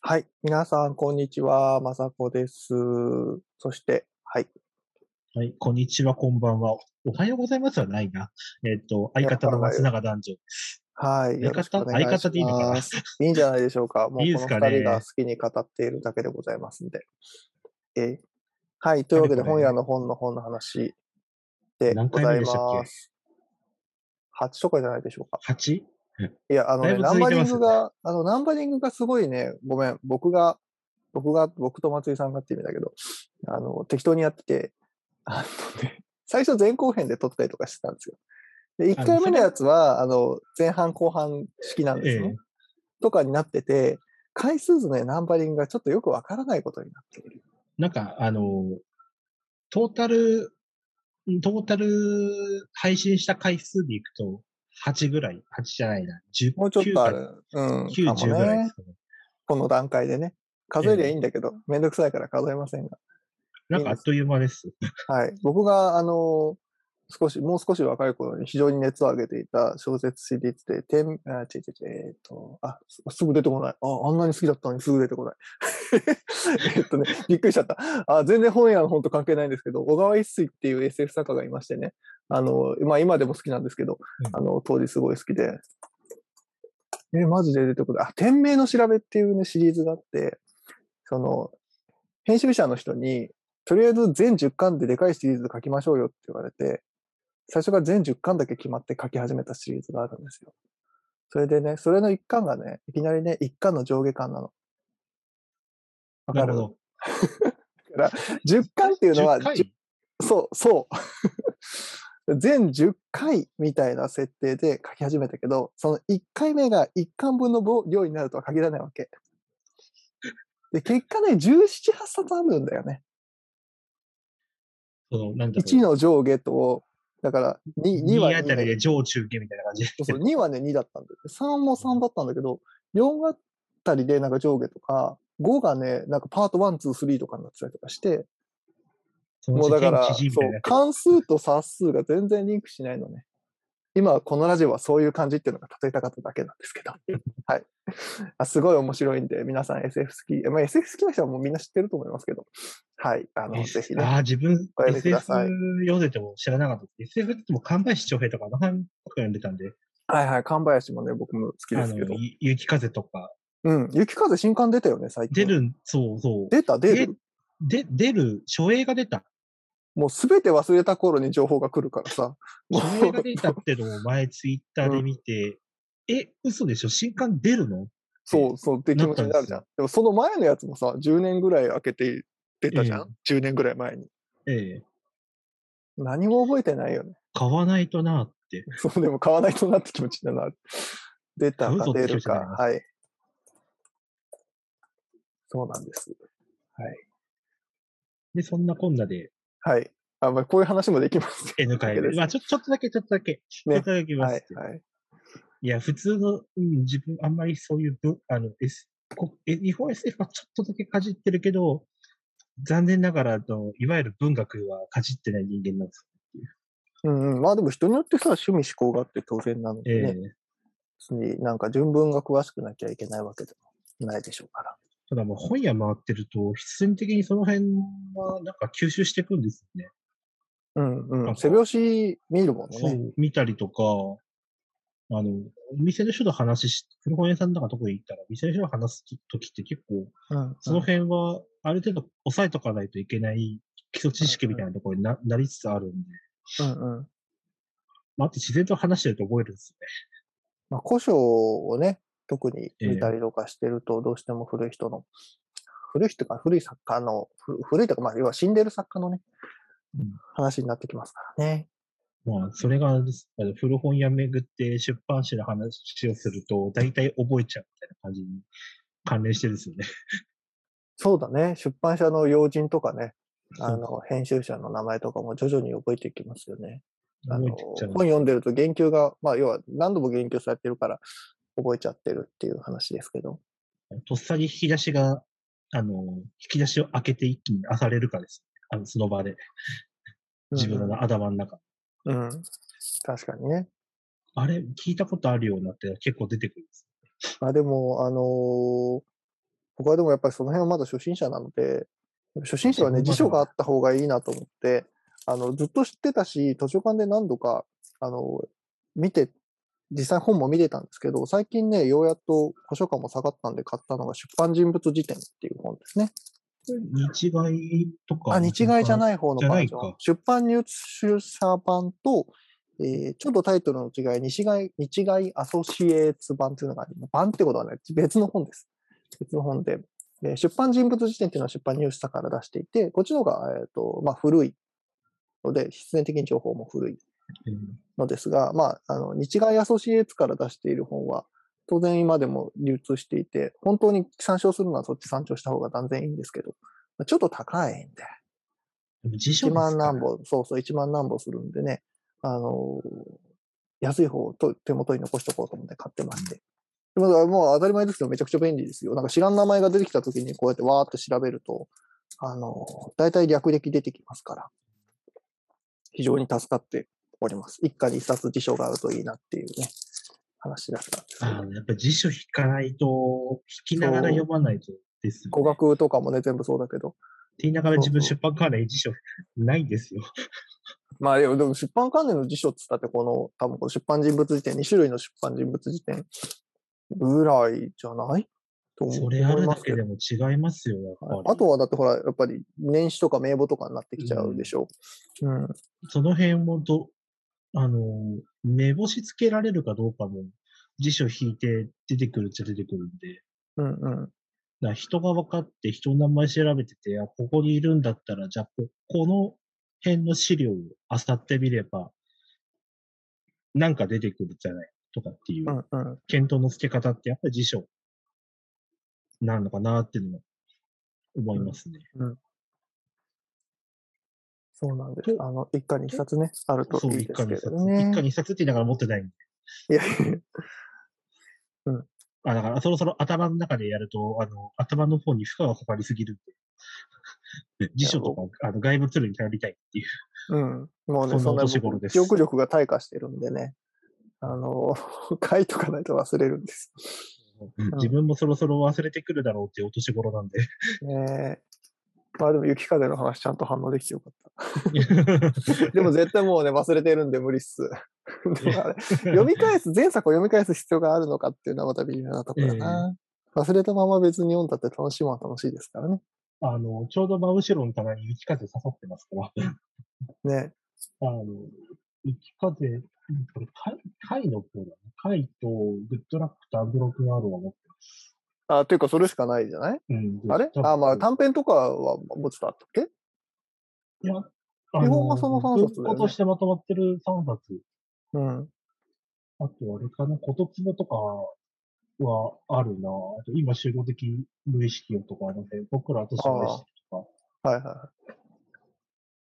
はい。皆さん、こんにちは。まさこです。そして、はい。はい、こんにちは、こんばんは。おはようございますはないな。えっ、と、相方の松永男女です。はい。相方相方でいいのかな？いいんじゃないでしょうか。もういいこの二人が好きに語っているだけでございますんで。えーはい。というわけで、本屋の本の本の話で何回ござい目でしたっけ？ます。8とかじゃないでしょうか。8? いや、あのね、ナンバリングが、あの、ナンバリングがすごいね、ごめん、僕が、僕が、僕と松井さんがって意味だけど、あの、適当にやってて、あのね、最初前後編で撮ったりとかしてたんですよ。で、1あの回目のやつは、あの、前半後半式なんですね。ええとかになってて、回数図のね、ナンバリングがちょっとよくわからないことになっている。なんか、あの、トータル、トータル配信した回数でいくと、8ぐらい、8じゃないな、10、もうちょっとあ9かる。うん。9、か10もねぐらいです。かね。この段階でね。数えりゃいいんだけど、めんどくさいから数えませんが。なんかあっという間です。はい。僕が、あの、少し、もう少し若い頃に非常に熱を上げていた小説シリーズで、てん、あ、違う違う違う、えっと、あ、すすぐ出てこない。あ、あんなに好きだったのにすぐ出てこない。えっとね、びっくりしちゃった。あ、全然本屋の本と関係ないんですけど、小川一水っていう SF 作家がいましてね。あの、まあ今でも好きなんですけど、うんあの、当時すごい好きで。え、マジで出てこない。あ、天命の調べっていうね、シリーズがあって、その、編集者の人に、とりあえず全10巻ででかいシリーズ書きましょうよって言われて、最初から全10巻だけ決まって書き始めたシリーズがあるんですよ。それでね、それの1巻がね、いきなりね、1巻の上下巻なの。わかる？なるほど。?10 巻っていうのは、10回？じゅそう、そう。全10回みたいな設定で書き始めたけど、その1回目が1巻分の量になるとは限らないわけ。で、結果ね、17、8冊あるんだよね。その、なんだろう。1の上下と、だから2、2 2はあたり2で上中下みたいな感じで。そうそう2はね、2だったんだよ。3も3だったんだけど、4あたりでなんか上下とか、5がね、なんかパート1、2、3とかになってたりとかして、もうだから、そうな、関数と冊数が全然リンクしないのね。今、このラジオはそういう感じっていうのが例えたかっただけなんですけど。はい。あすごい面白いんで、皆さん SF 好き、まあ、SF 好きな人はもうみんな知ってると思いますけど、はい。あの、ぜひね。ああ、自分お、読みくだ SF さい読んでても知らなかった。SF って言っても神林長平とか、あの辺ばっか読んでたんで、はいはい。神林もね、僕も好きであすけど雪風とか、うん。雪風新刊出たよね、最近。出る、そうそう。出た、出る。で、出る、初映が出た。もうすべて忘れた頃に情報が来るからさ。もうが出たってのを前ツイッターで見て、え、嘘でしょ？新刊出るの？そうそうって気持ちになるじゃん。でもその前のやつもさ、10年ぐらい空けて出たじゃん、うん ?10 年ぐらい前に。ええ。何も覚えてないよね。買わないとなって。そう、でも買わないとなって気持ちになる。出たか出るかはい。そうなんです。で、そんなこんなではい。あ、まあ、こういう話もできます。N 回 まあ、ちょ、ちょっとだけ、ちょっとだけ。ちょっとだけ言います。はい。はい。いや、普通の、うん、自分、あんまりそういうぶ、あの、S、こえ日本 SF はちょっとだけかじってるけど、残念ながらの、いわゆる文学はかじってない人間なんですうんうん。まあでも人によってさ、趣味思考があって当然なのでえね。別になんか純文が詳しくなきゃいけないわけでもないでしょうから。ただもう本屋回ってると、必然的にその辺はなんか吸収していくんですよね。うんうん。背拍子見るもんね。そう、見たりとか、あの、お店の人と話し、古本屋さんとかとこに行ったら、店の人と話すときって結構、うん、その辺はある程度抑えとかないといけない基礎知識みたいなところにななりつつあるんで、うんうん。まあ、あと自然と話してると覚えるんですよね。まあ、古書をね、特にええ見たりとかしてると、どうしても古い人の、古い人か、古い作家の、ふ古いとか、まあ、要は死んでる作家のね、うん話になってきますからね。まあ、それが古本屋巡って出版社の話をすると、大体覚えちゃうみたいな感じに関連してですよね。そうだね。出版社の要人とかね、あの、編集者の名前とかも徐々に覚えていきますよね。あの。本読んでると言及が、まあ、要は何度も言及されてるから、覚えちゃってるっていう話ですけど。とっさに引き出しが、あの、引き出しを開けて一気に漁れるかです。あの、その場で。自分うんの頭の中。うん、うん。確かにね。あれ、聞いたことあるようになって結構出てくるんです。まあでも、あのー僕はでもやっぱりその辺はまだ初心者なので、初心者はね、辞書があった方がいいなと思って、あの、ずっと知ってたし、図書館で何度か、あの、見て、実際本も見てたんですけど、最近ね、ようやっと図書館も下がったんで買ったのが出版人物辞典っていう本ですね。日外とか。あ、日外じゃい。ない方のバージョンか。出版入手者版と、えーちょっとタイトルの違い、日外、日外アソシエーツ版っていうのがあります。版ってことはね、別の本です。別の本で。で出版人物辞典っていうのは出版入手者から出していて、こっちの方が、えっ、と、まあ、古いので、必然的に情報も古いうんのですが、まあ、あの、日外アソシエーツから出している本は、当然今でも流通していて、本当に参照するのはそっち参照した方が断然いいんですけど、まあちょっと高いんで、辞書1万何本、そうそう、1万何本するんでね、あのー安い方をと手元に残しておこうと思って買ってまして。でももう当たり前ですけど、めちゃくちゃ便利ですよ。なんか知らん名前が出てきたときに、こうやってわーって調べると、あのー大体略歴出てきますから、非常に助かっております。一家に一冊辞書があるといいなっていうね、話だったんです。あーやっぱ辞書引かないと、引きながら読まないとですよ、ね。語学とかもね、全部そうだけど。って言いながら自分出版関連辞書ないんですよ。まあ、でも出版関連の辞書っつったって、この、多分この出版人物辞典、2種類の出版人物辞典ぐらいじゃないそれあるだけでも違いますよ。あとはだってほら、やっぱり年始とか名簿とかになってきちゃうでしょ。うん。その辺もど、あの、目星つけられるかどうかも、辞書引いて出てくるっちゃ出てくるんで、うんうん。だ人が分かって人の名前調べてて、あ、ここにいるんだったら、じゃあこ、この辺の資料を漁ってみれば、なんか出てくるじゃないとかっていうう、んうん。検討の付け方ってやっぱり辞書なのかなっていうのは思いますね。そうなんです。あの、一家に一冊ね、あるといいですけ一家に一冊。どね。一家に一冊って言いながら持ってないんで。いやいやあ、だからそろそろ頭の中でやると、あの、頭の方に負荷がかかりすぎるんで。辞書とか、あの、外部ツールに頼りたいっていう。うん。もうね、そんな年頃です記憶力が退化してるんでね。あの、書いとかないと忘れるんです。ん自分もそろそろ忘れてくるだろうっていうお年頃なんで。ねえ。まあでも、雪風の話ちゃんと反応できてよかった。でも絶対もうね、忘れてるんで無理っす。読み返す、前作を読み返す必要があるのかっていうのはまた微妙なところだな。忘れたまま別に読んだって楽しいものは楽しいですからね。あの、ちょうど真後ろの棚に雪風刺さってますから。ね。あの、雪風、これ、貝、貝の方だね。貝と、グッドラックとアンドロックのアローは持って。あ、というかそれしかないじゃない？うん。あれ？あ、まあ短編とかはもうちょっとあったっけ？いや、基本はその三冊だよね。としてまとまってる3冊。うん。あと、あれかな、ことつぼとかはあるな。あと、今、集合的無意識をとか、あの辺、僕らとし無意識とか、はいは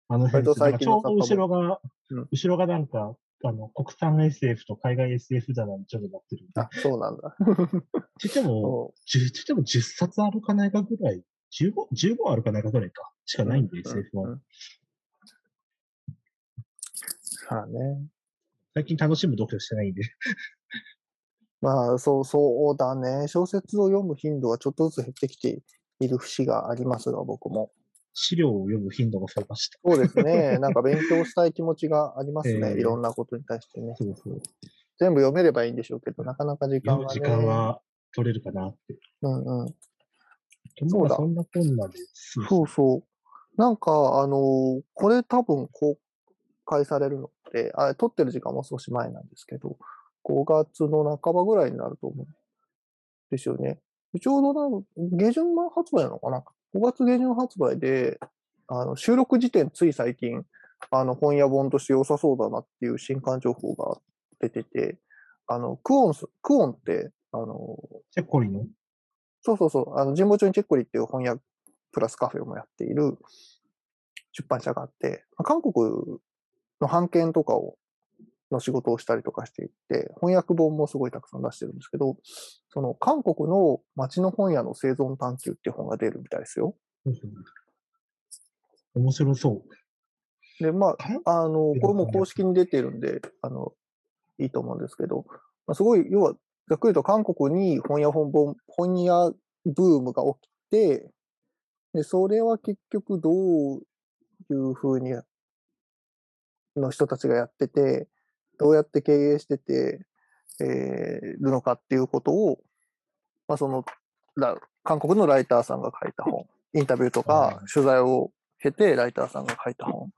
あの辺ちょうど後ろが、うん。後ろがなんか、あの、国産 SF と海外 SF だなんちょっとなってるんい。で。あ、そうなんだ。ちっても、そ10、ちっても10冊あるかないかぐらい、15、15あるかないかぐらいか、しかうないんで、う SF は。うんはあね。最近楽しむ読書してないんで。まあ、そう、そうだね。小説を読む頻度はちょっとずつ減ってきている節がありますが、僕も。資料を読む頻度が増えました。そうですね。なんか勉強したい気持ちがありますね。ええいろんなことに対してね。そうそう。全部読めればいいんでしょうけど、なかなか時間が、ね。時間は取れるかなって。うんうん。そうだ。そんなこんなで。そそうそう。なんか、あのーこれ多分公開されるのって、あ撮ってる時間も少し前なんですけど、5月の半ばぐらいになると思うんですよね。ちょうどな下旬発売なのかな ?5 月下旬発売で、あの収録時点つい最近、あの本屋本として良さそうだなっていう新刊情報が出てて、あの、クオンス、クオンって、あの、チェッコリの？そうそうそう。あの、神保町にチェッコリっていう翻訳プラスカフェをもやっている出版社があって、まあ韓国の版権とかを、の仕事をしたりとかしていて、翻訳本もすごいたくさん出してるんですけど、その韓国の街の本屋の生存探求っていう本が出るみたいですよ。面白そう。で、ま韓あ、あの、これも公式に出てるんで、あの、いいと思うんですけど、まあ、すごい、要は、ざっくりと韓国に本屋本本、本屋ブームが起きて、で、それは結局どういうふうに、の人たちがやってて、どうやって経営してて、えー、るのかっていうことを、まあ、その、韓国のライターさんが書いた本、インタビューとか取材を経て、ライターさんが書いた本。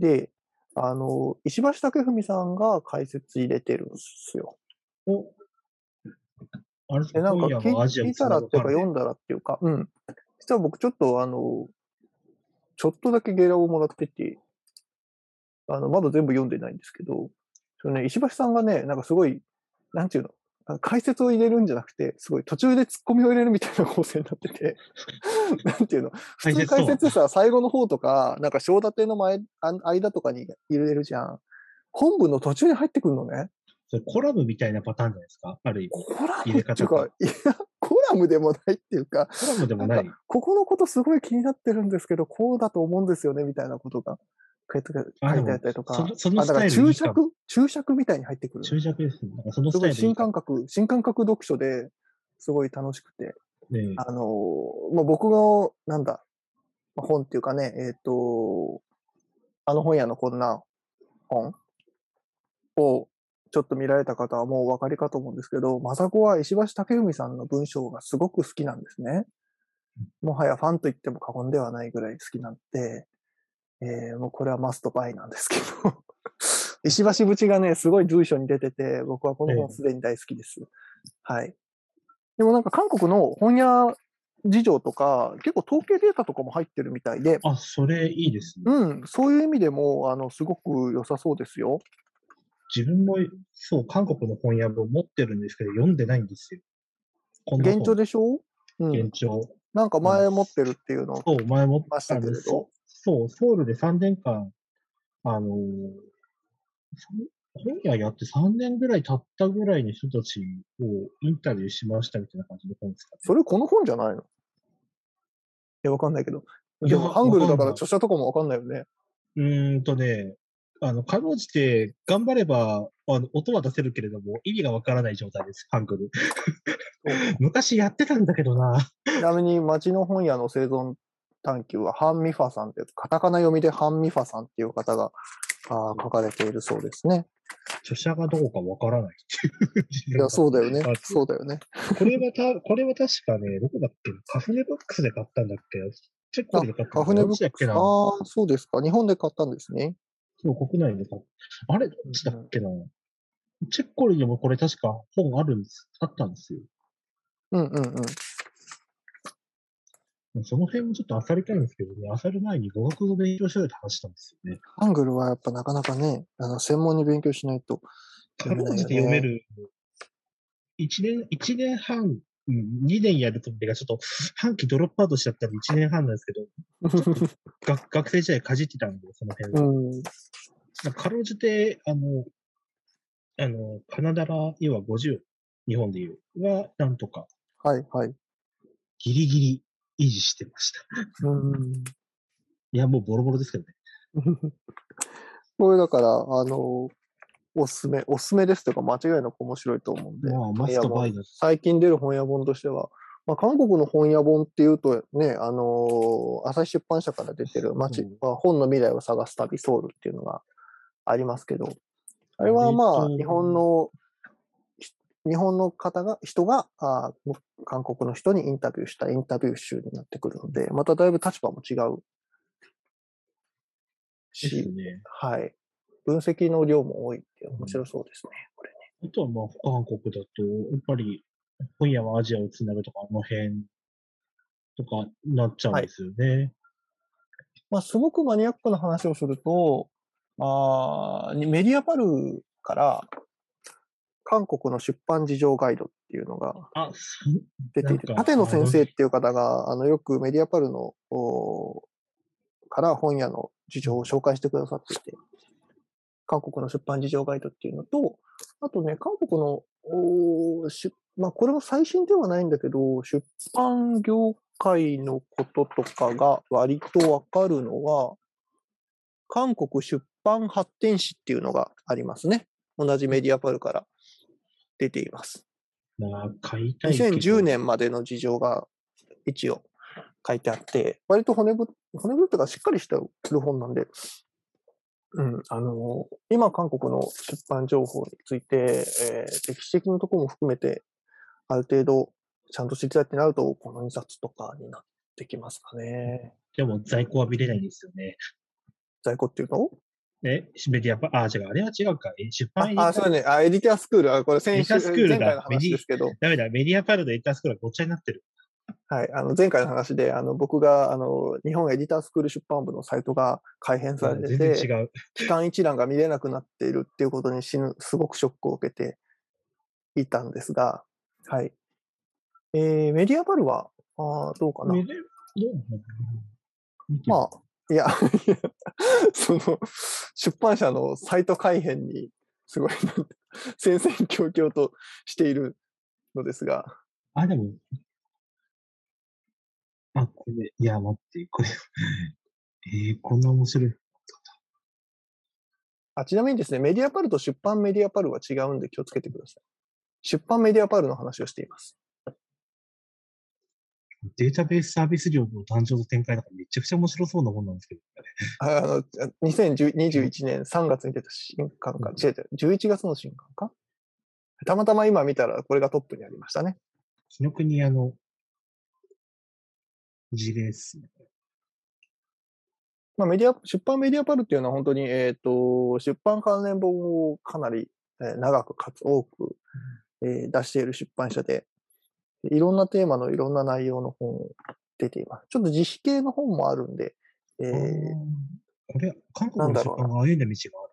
で、あの、石橋武文さんが解説入れてるんですよ。おあれで、なんか聞いたらっていうか読んだらっていうか、うん。実は僕ちょっとあの、ちょっとだけゲラをもらってて、あの、まだ全部読んでないんですけど、そのね、石橋さんがね、なんかすごい、なんていうの、解説を入れるんじゃなくて、すごい途中で突っ込みを入れるみたいな構成になってて、なんていうの、普通解説さ、最後の方とか、なんか章立ての前、間とかに入れるじゃん。本文の途中に入ってくるのね。それコラムみたいなパターンじゃないですか？ある意味。コラムっていうか、いや、コラムでもないっていうか、コラムでもない。ここのことすごい気になってるんですけど、こうだと思うんですよね、みたいなことが。書いてあったりとか、そのだから注釈注釈みたいに入ってくる。注釈ですね。そのすごい新感覚、新感覚読書ですごい楽しくて、ね、あの、まあ、僕の、なんだ、本っていうかね、えっ、ー、と、あの本屋のこんな本をちょっと見られた方はもうお分かりかと思うんですけど、まさこは石橋武文さんの文章がすごく好きなんですね。もはやファンと言っても過言ではないぐらい好きなんで、えー、もうこれはマストバイなんですけど 石橋淵がね、すごい随所に出てて、僕はこの本すでに大好きです。はい。でもなんか韓国の本屋事情とか、結構統計データとかも入ってるみたいで。あ、それいいですね。うん、そういう意味でも、あの、すごく良さそうですよ。自分も、そう、韓国の本屋本持ってるんですけど、読んでないんですよ。現状でしょ？うん。現状。なんか前持ってるっていうのを、そう、前持ってましたけれど。そう、ソウルで3年間、あのー、本屋やって3年ぐらい経ったぐらいの人たちをインタビューしましたみたいな感じの本ですか、ね、それこの本じゃないの？いや、わかんないけど。でも、ハングルだから著者とかもわかんないよね。うーんとね、あの、かろうじて頑張れば、あの、音は出せるけれども、意味がわからない状態です、ハングル。昔やってたんだけどな。ちなみに、町の本屋の生存探求は、ハンミファさんって、カタカナ読みでハンミファさんっていう方があ書かれているそうですね。著者がどこかわからないっていう。いや、そうだよね。そうだよね。これはた、これは確かね、どこだっけカフネブックスで買ったんだっけ？チェックで買ったカフネブックス。ああ、そうですか。日本で買ったんですね。そう、国内で買った。あれ？どっちだっけな、うん、チェッコリにもこれ確か本あるんです、あったんですよ。うんうんうん。その辺もちょっと漁りたいんですけどね、漁る前に語学語勉強しようって話したんですよね。ハングルはやっぱなかなかね、あの専門に勉強しないと読めない、ね。読める。一年、一年半、二年やるとがちょっと半期ドロップアウトしちゃったら一年半なんですけど、学学生時代かじってたんで、その辺は。うん、かろうじて、あの、あの、カナダラ、要は50、日本でいう、は、なんとか。はい、はい。ギリギリ維持してました。うん。いや、もうボロボロですけどね。これだから、あの、おすすめ、おすすめですとか、間違いなく面白いと思うんで。まあ、マストバイ最近出る本屋本としては、まあ、韓国の本屋本っていうとね、あのー、朝日出版社から出てる街、まあ、本の未来を探す旅ソウルっていうのがありますけど、あれはまあ、日本の日本の方が、人があ韓国の人にインタビューしたインタビュー集になってくるので、まただいぶ立場も違うし、ね、はい。分析の量も多いって面白そうですね、これね。あとはまあ、韓国だと、やっぱり、今夜はアジアをつなぐとか、あの辺とかなっちゃうんですよね。はい、まあ、すごくマニアックな話をすると、あメディアパルから韓国の出版事情ガイドっていうのが出ていて、立野先生っていう方が、あの、よくメディアパルの、から本屋の事情を紹介してくださっていて、韓国の出版事情ガイドっていうのと、あとね、韓国の、おまあ、これも最新ではないんだけど、出版業界のこととかが割とわかるのは、韓国出版発展史っていうのがありますね。同じメディアパルから出ています。まあ、買いたいけど。2010年までの事情が一応書いてあって、割と骨ぶ、骨ぶっていうかしっかりしてる本なんで、うん、あの、今韓国の出版情報について、えー歴史的なところも含めて、ある程度ちゃんと知りたいってなると、この2冊とかになってきますかね。でも在庫は見れないですよね。在庫っていうのえ、メディアパ、あ、違う、あれは違うか。え出版あ、そうね。あ、エディタースクール。あ、これ先週、エディタースクールだ前ですけど、ダメだ、メディアパルとエディタースクールがごっちゃになってる。はい。あの、前回の話で、あの、僕が、あの、日本エディタースクール出版部のサイトが改編されて全て、然違う。期間一覧が見れなくなっているっていうことに死ぬ、すごくショックを受けていたんですが、はい。えー、メディアパルは、あーどうかな。まあ、いや その、出版社のサイト改編に、すごい、戦々恐々としているのですが、あ、でも、あ、これ、いや、待って、これ、えー、こんな面白い。あちなみにですね、メディアパルと出版メディアパルは違うんで気をつけてください。出版メディアパルの話をしています。データベースサービス量の誕生と展開なんかめちゃくちゃ面白そうなもんなんですけど、ああの、2021年3月に出た新刊か、違う違う、11月の新刊か？たまたま今見たらこれがトップにありましたね。紀ノ国屋の事例ですね。まあ、メディア、出版メディアパルっていうのは本当に、えっ、と、出版関連本をかなり、えー長くかつ多く、えー出している出版社で、いろんなテーマのいろんな内容の本を出ています。ちょっと自費系の本もあるんで、えーこれ、韓国の出版が歩んだ道がある。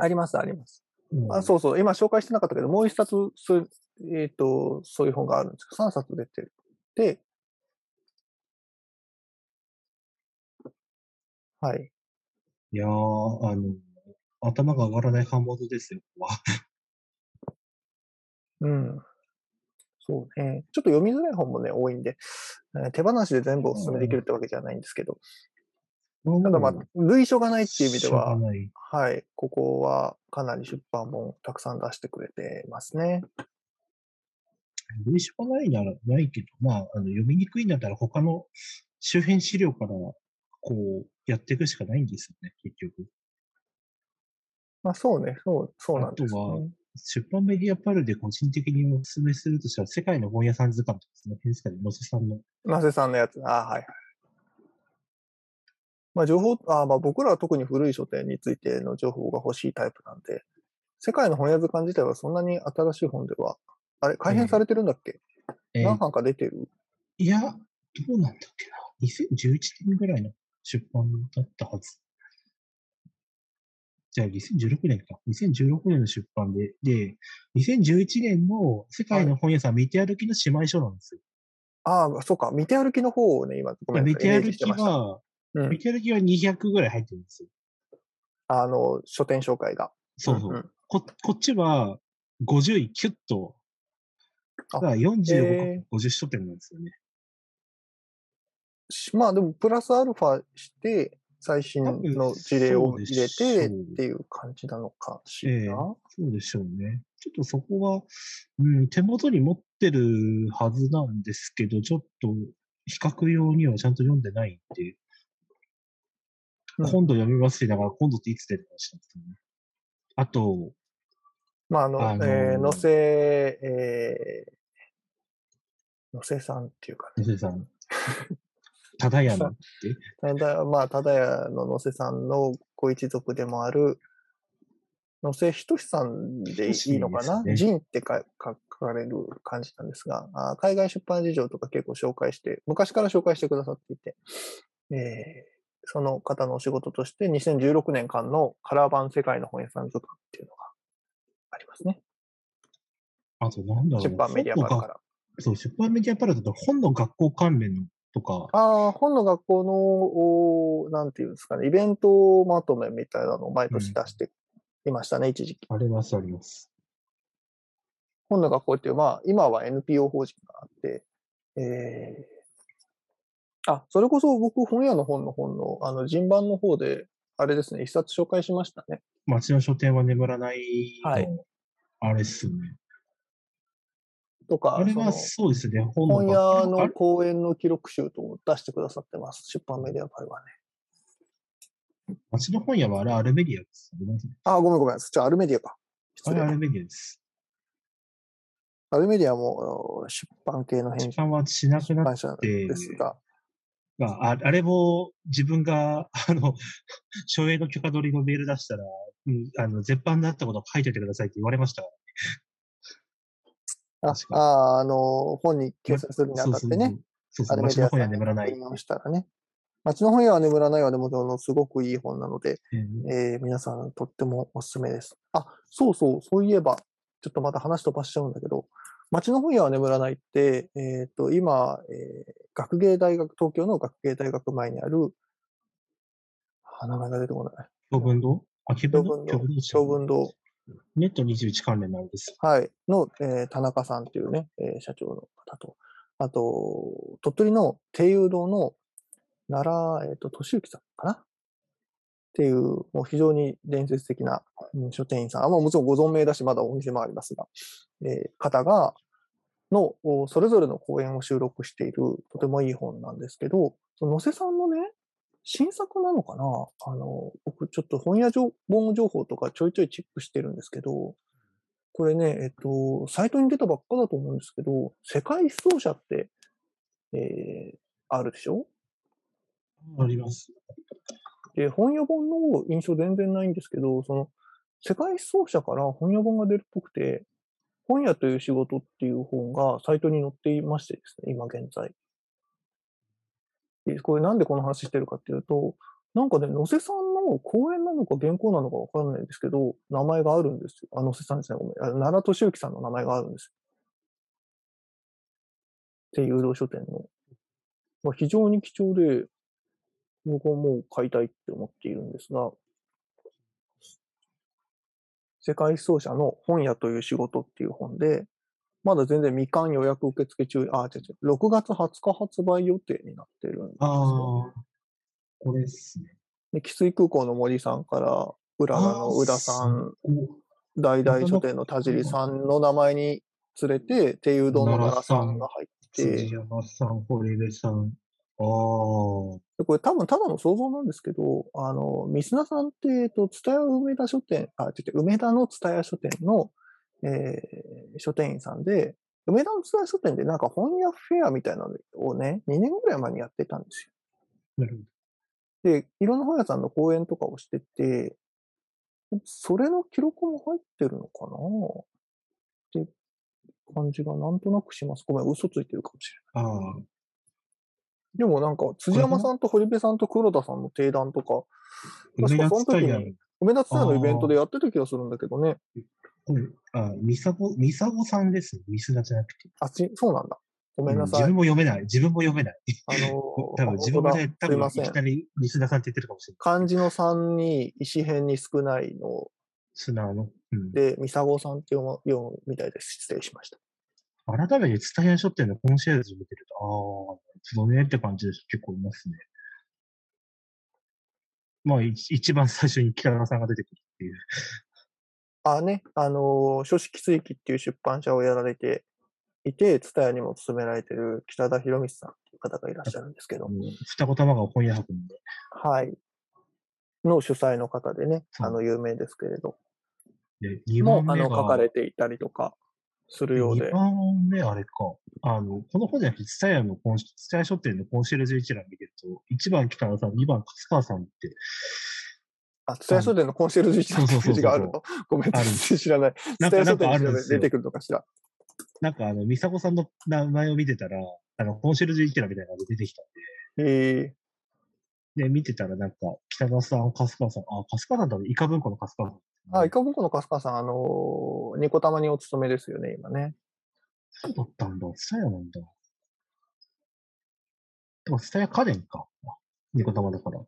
あります、あります。うんあそうそう、今紹介してなかったけど、もう一冊、そういう、えっ、と、そういう本があるんですけど、3冊出てる。で、はい。いやー、あの、頭が上がらない版元ですよ。わうん。そうね。ちょっと読みづらい本もね、多いんで、えー手放しで全部お勧めできるってわけじゃないんですけど、ただまあ、類書がないっていう意味でははい、ここはかなり出版本たくさん出してくれてますね。類書がないならないけど、まあ、あの読みにくいんだったら他の周辺資料からこうやっていくしかないんですよね、結局。まあそうね、そう、そうなんですあとはね。出版メディアパルで個人的にお勧めするとしたら、世界の本屋さん図鑑とかですね、編集者で野瀬さんの。なせさんのやつ、あはいはい。まあ情報、あまあ僕らは特に古い書店についての情報が欲しいタイプなんで、世界の本屋図鑑自体はそんなに新しい本では、あれ、改編されてるんだっけ、えー何版か出てる？いや、どうなんだっけな。2011年ぐらいの出版だったはず。じゃあ2016年か。2016年の出版で、で、2011年の世界の本屋さん見て歩きの姉妹書なんですよ。ああ、そうか、見て歩きの方をね、今、ごめんな見て歩き。は、うん見て歩きは200ぐらい入ってるんですよ。あの、書店紹介が。そうそう。んんここっちは50位キュッと、あだから45へか50書店なんですよね。しまあでも、プラスアルファして、最新の事例を入れてっていう感じなのかしら。ええそうでしょうね。ちょっとそこは、うん、手元に持ってるはずなんですけど、ちょっと比較用にはちゃんと読んでないんで、うん今度読みますしながら、今度っていつ出るかしたんですけどね。あと、まあ、あの、あのーえー、野瀬、えー、野瀬さんっていうかね。野瀬さん、ただやのって、ただ、まあ、ただやの野瀬さんのご一族でもある、野瀬仁さんでいいのかな？ね仁ってか書かれる感じなんですがあー、海外出版事情とか結構紹介して、昔から紹介してくださっていて、えーその方のお仕事として2016年間のカラー版世界の本屋さん図鑑っていうのがありますね。あとなんだろう。出版メディアパル本のがから。そう、出版メディアパルだと本の学校関連のとか、ああ、本の学校の、おなんていうんですかね、イベントまとめみたいなのを毎年出していましたね、一時期。ありますあります。本の学校っていう、まあ、今は NPO 法人があって、えー、あ、それこそ僕、本屋の本の本の、あの、人版の方で、あれですね、一冊紹介しましたね。街の書店は眠らないの、はいあれっすね。とか、あれはそそうですね、本屋あのれ講演の記録集と出してくださってます。出版メディアはね。町の本屋はあれアルメディアです。あ、ごめんごめん。じゃあ、アルメディアか。あれアルメディアです。アルメディアも出版系の編集出版はしなくなっ会社ですが、まあ、ああれも自分が、あの、省営の許可取りのメール出したら、うん、あの、絶版だったこと書いておいてくださいって言われました。あ確かあ、あの、本に掲載するにあたってね、そうそう町の本屋さんに眠らない。確認をしたらね、街の本屋は眠らないはでも、でもすごくいい本なので、うんえー皆さんとってもおすすめです。あ、そうそう、そういえば、ちょっとまた話飛ばしちゃうんだけど、街の本屋は眠らないって、えっ、と、今、えー学芸大学、東京の学芸大学前にある、あ名前が出てこない。教文堂？あ、教長文堂文堂、長文堂、ネット21関連なんです。はい、の、えー田中さんっていうね、えー社長の方と、あと、鳥取の定遊堂の奈良、えっ、と、俊之さんかな？っていう、もう非常に伝説的な、うん書店員さん、まあもちろんご存命だし、まだお店もありますが、えー方が、の、それぞれの講演を収録している、とてもいい本なんですけど、その野瀬さんのね、新作なのかな？あの、僕ちょっと本屋情本情報とかちょいちょいチェックしてるんですけど、これね、えっと、サイトに出たばっかだと思うんですけど、世界思想者って、えーあるでしょ？あります。で、本屋本の印象全然ないんですけど、その、世界思想者から本屋本が出るっぽくて、本屋という仕事っていう本がサイトに載っていましてですね、今現在。これなんでこの話してるかっていうと、なんかね、野瀬さんの講演なのか原稿なのかわからないんですけど、名前があるんですよ。あ、野瀬さんですね、ごめん。奈良俊之さんの名前があるんですよ。っていう道書店の。まあ、非常に貴重で、僕はもう買いたいって思っているんですが、世界思想者の本屋という仕事っていう本で、まだ全然未完予約受付中、あ、違う違う、6月20日発売予定になってるんですあよ。あ、これですね。で、汽水空港の森さんから、浦賀の宇田さん、お大々書店の田尻さんの名前に連れて、定遊堂の奈良さんが入って、辻山さん、堀部さん。ああ、でこれ多分ただの想像なんですけど、あの、ミスナさんって、えっと、蔦屋梅田書店、あ、違う梅田の蔦屋書店の、えー書店員さんで、梅田の蔦屋書店でなんか本屋フェアみたいなのをね、2年ぐらい前にやってたんですなるよ。で、いろんな本屋さんの講演とかをしてて、それの記録も入ってるのかな？って感じがなんとなくします。ごめん、嘘ついてるかもしれない。ほど。ああ、でもなんか、辻山さんと堀部さんと黒田さんの定談とか、確かその時に、梅田ツタヤのイベントでやってた気がするんだけどね。これ、あ、ミサゴ、ミサゴさんですね。ミスナじゃなくて。あち、そうなんだ。ごめんなさい。う自分も読めない。自分も読めない。あの 多分自分がね、多分いきなりミスナさんって言ってるかもしれない。漢字の3に石辺に少ないの素直の。うん。で、ミサゴさんって読む読むみたいです。失礼しました。改めてツタヤ書店のコンシェルジュ見てると、ああ、そうねって感じで結構いますね。まあ、い一番最初に北川さんが出てくるっていう。あ、ね、あの、書式追記っていう出版社をやられていて、ツタヤにも勤められてる北田博光さんっていう方がいらっしゃるんですけど二子玉川本屋博で。はい。の主催の方でね、あの、有名ですけれど、で、2もあの、番目が、書かれていたりとかするようで2、番目あれか。あの、この本じゃなくて、ツタヤのコン、ツタヤ書店のコンシェルジュ一覧見てると、1番北川さん、2番勝川さんって、あ、ツタヤ書店のコンシェルジュ一覧そうそうそうそうページがあるのごめん、ある全然知らない。なんか、ツタヤ書店に出て。くるのかしら？なんかあの、ミサゴさんの名前を見てたら、あの、コンシェルジュ一覧みたいなのが出てきたんえで、で、見てたらなんか、北川さん、春日さん、あ、春日さんだね、イカ文庫の春日さん。ー、あ、イカ文庫の春日さん、あのーニコタマにお勤めですよね、今ね。そうだったんだ、ツタヤなんだ。でも、ツタヤ家電か。あニコ玉だから。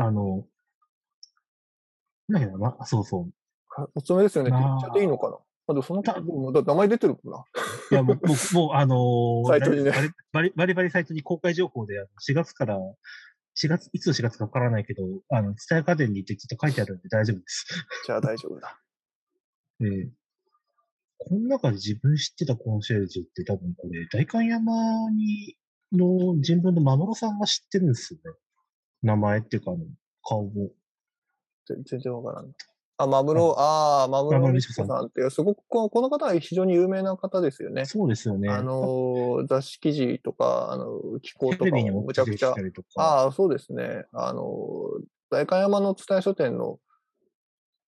あの、なんな、そうそう。かお勤めですよね言っちゃっていいのかなあ、でもその、たもうだ名前出てるもんな。いや、もう、もう、もうあのーサイトにねバリバリバリサイトに公開情報で、あの4月から、4月、いつの4月かわからないけど、あの、ツタヤ家電にってちょっと書いてあるんで大丈夫です。じゃあ大丈夫だ。ええこの中で自分知ってたコンシェルジュって多分これ、代官山に、の人文の守さんが知ってるんですよね。名前っていうか、顔も。全全然わからん。あ、マムロ、ああ、マムロミスコさんっていう、すごく、このこの方は非常に有名な方ですよね。そうですよね。あの、雑誌記事とか、あの、気候とかももむちゃくちゃ。ああ、そうですね。あの、代官山の伝え書店の、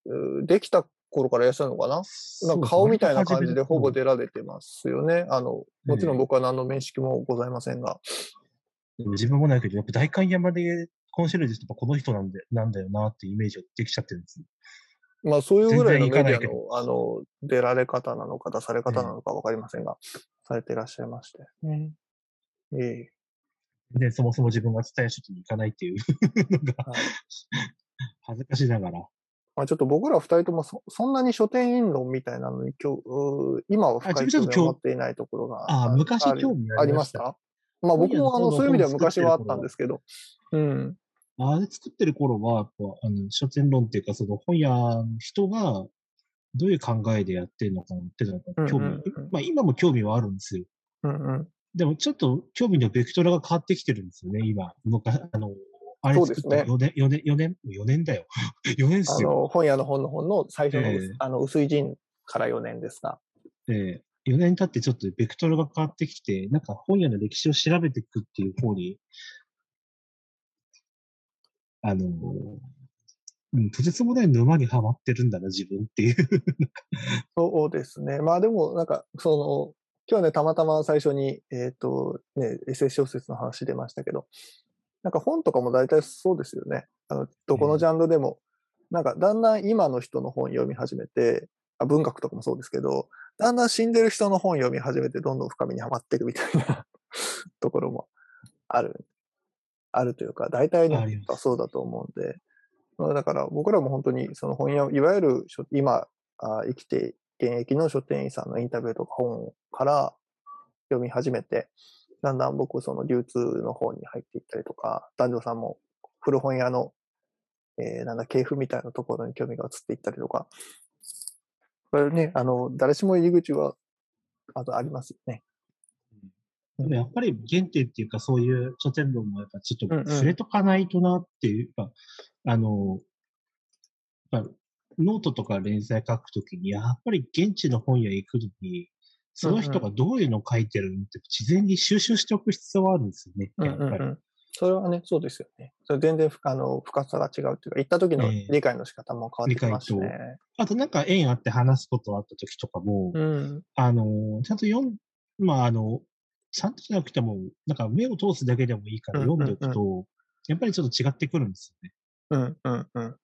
うできた頃からいらっしゃるのかな？なんか顔みたいな感じでほぼ出られてますよね。あの、もちろん僕は何の面識もございませんが。うん自分もないけど、やっぱ代官山でコンシェルジュってこの人なんで、なんだよなっていうイメージができちゃってるんです。まあそういうぐらいのメディアの、あの、出られ方なのか出され方なのかわかりませんが、されていらっしゃいまして。ね、ええで、そもそも自分が伝え書店に行かないっていうのがはい恥ずかしながら。まあ、ちょっと僕ら二人ともそそんなに書店員論みたいなのに今日、今は深い興味を持っていないところがある昔興味ありましありましたたまあ僕もあのそういう意味では昔はあったんですけど、うん。あれ作ってる頃は、やっぱ、あの、書店論っていうか、その本屋の人が、どういう考えでやってるのかっていうのが興味、うんうんうんまあ今も興味はあるんですよ。うんうん。でもちょっと興味のベクトルが変わってきてるんですよね、今。昔、あの、あれ作った4年、4年、4年、4年だよ。4年っあすよ。の、本屋の本の本の最初の薄,、ええあの薄い陣から4年ですが。え4年経ってちょっとベクトルが変わってきて、なんか本屋の歴史を調べていくっていう方に、あの、うん、とてつもない沼にはまってるんだな、自分っていう。そうですね。まあでも、なんか、その、今日ね、たまたま最初に、えっ、と、ね、SF 小説の話出ましたけど、なんか本とかも大体そうですよね。あの、どこのジャンルでも、なんかだんだん今の人の本読み始めて、あ文学とかもそうですけど、だんだん死んでる人の本読み始めて、どんどん深みにはまっていくみたいな ところもある。あるというか、大体のあります。人はそうだと思うんで、まあだから僕らも本当にその本屋、いわゆる書今あ生きて現役の書店員さんのインタビューとか本から読み始めて、だんだん僕その流通の方に入っていったりとか、男女さんも古本屋の、えーなんだ、系譜みたいなところに興味が移っていったりとか、これね、あの、誰しも入り口は、あとありますよね。でもやっぱり原点っていうか、そういう書店論もやっぱちょっとうんうん触れとかないとなっていうか、あの、やっぱノートとか連載書くときに、やっぱり現地の本屋行くのに、その人がどういうのを書いてるのって事前に収集しておく必要はあるんですよね。うんやっぱり。うんうん。それはね、そうですよね。それ全然ふあの深さが違うっていうか、行った時のええ理解の仕方も変わってきますし理ね。あとなんか縁あって話すことあったときとかも、うん。あの、ちゃんと読ん、まああの、ちゃんとじゃなくても、なんか目を通すだけでもいいから読んでおくと、やっぱりちょっと違ってくるんですよね。うんうんうん。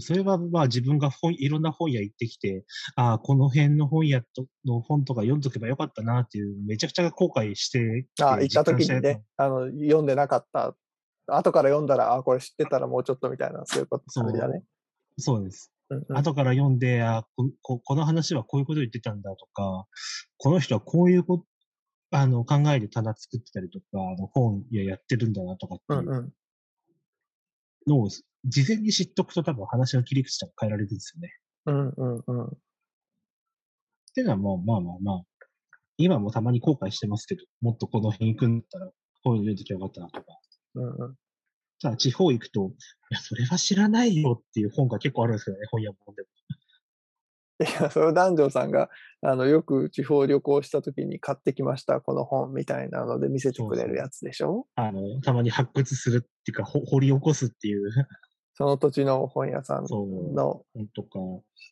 それはまあ自分が本いろんな本屋行ってきて、ああ、この辺の本屋との本とか読んどけばよかったなっていう、めちゃくちゃ後悔してきてあ、行った時にね、あの、読んでなかった。後から読んだら、あ、これ知ってたらもうちょっとみたいな、そういうことだね。そうです。うんうん後から読んで、あこここの話はこういうこと言ってたんだとか、この人はこういうこあの考えで棚作ってたりとか、あの本屋やってるんだなとかってういう。のを事前に知っとくと多分話の切り口とか変えられるんですよね。うんうんうん。っていうのはもう、まあまあまあ、今もたまに後悔してますけど、もっとこの辺行くんだったら、こういうの言うときゃよかったなとか。うんうん。ただ地方行くと、いや、それは知らないよっていう本が結構あるんですよね、本屋本でも。いや、それを男女さんが、あの、よく地方旅行した時に買ってきました、この本みたいなので見せてくれるやつでしょ？あの、たまに発掘するっていうか、ほ掘り起こすっていう。その土地の本屋さんの、本とか、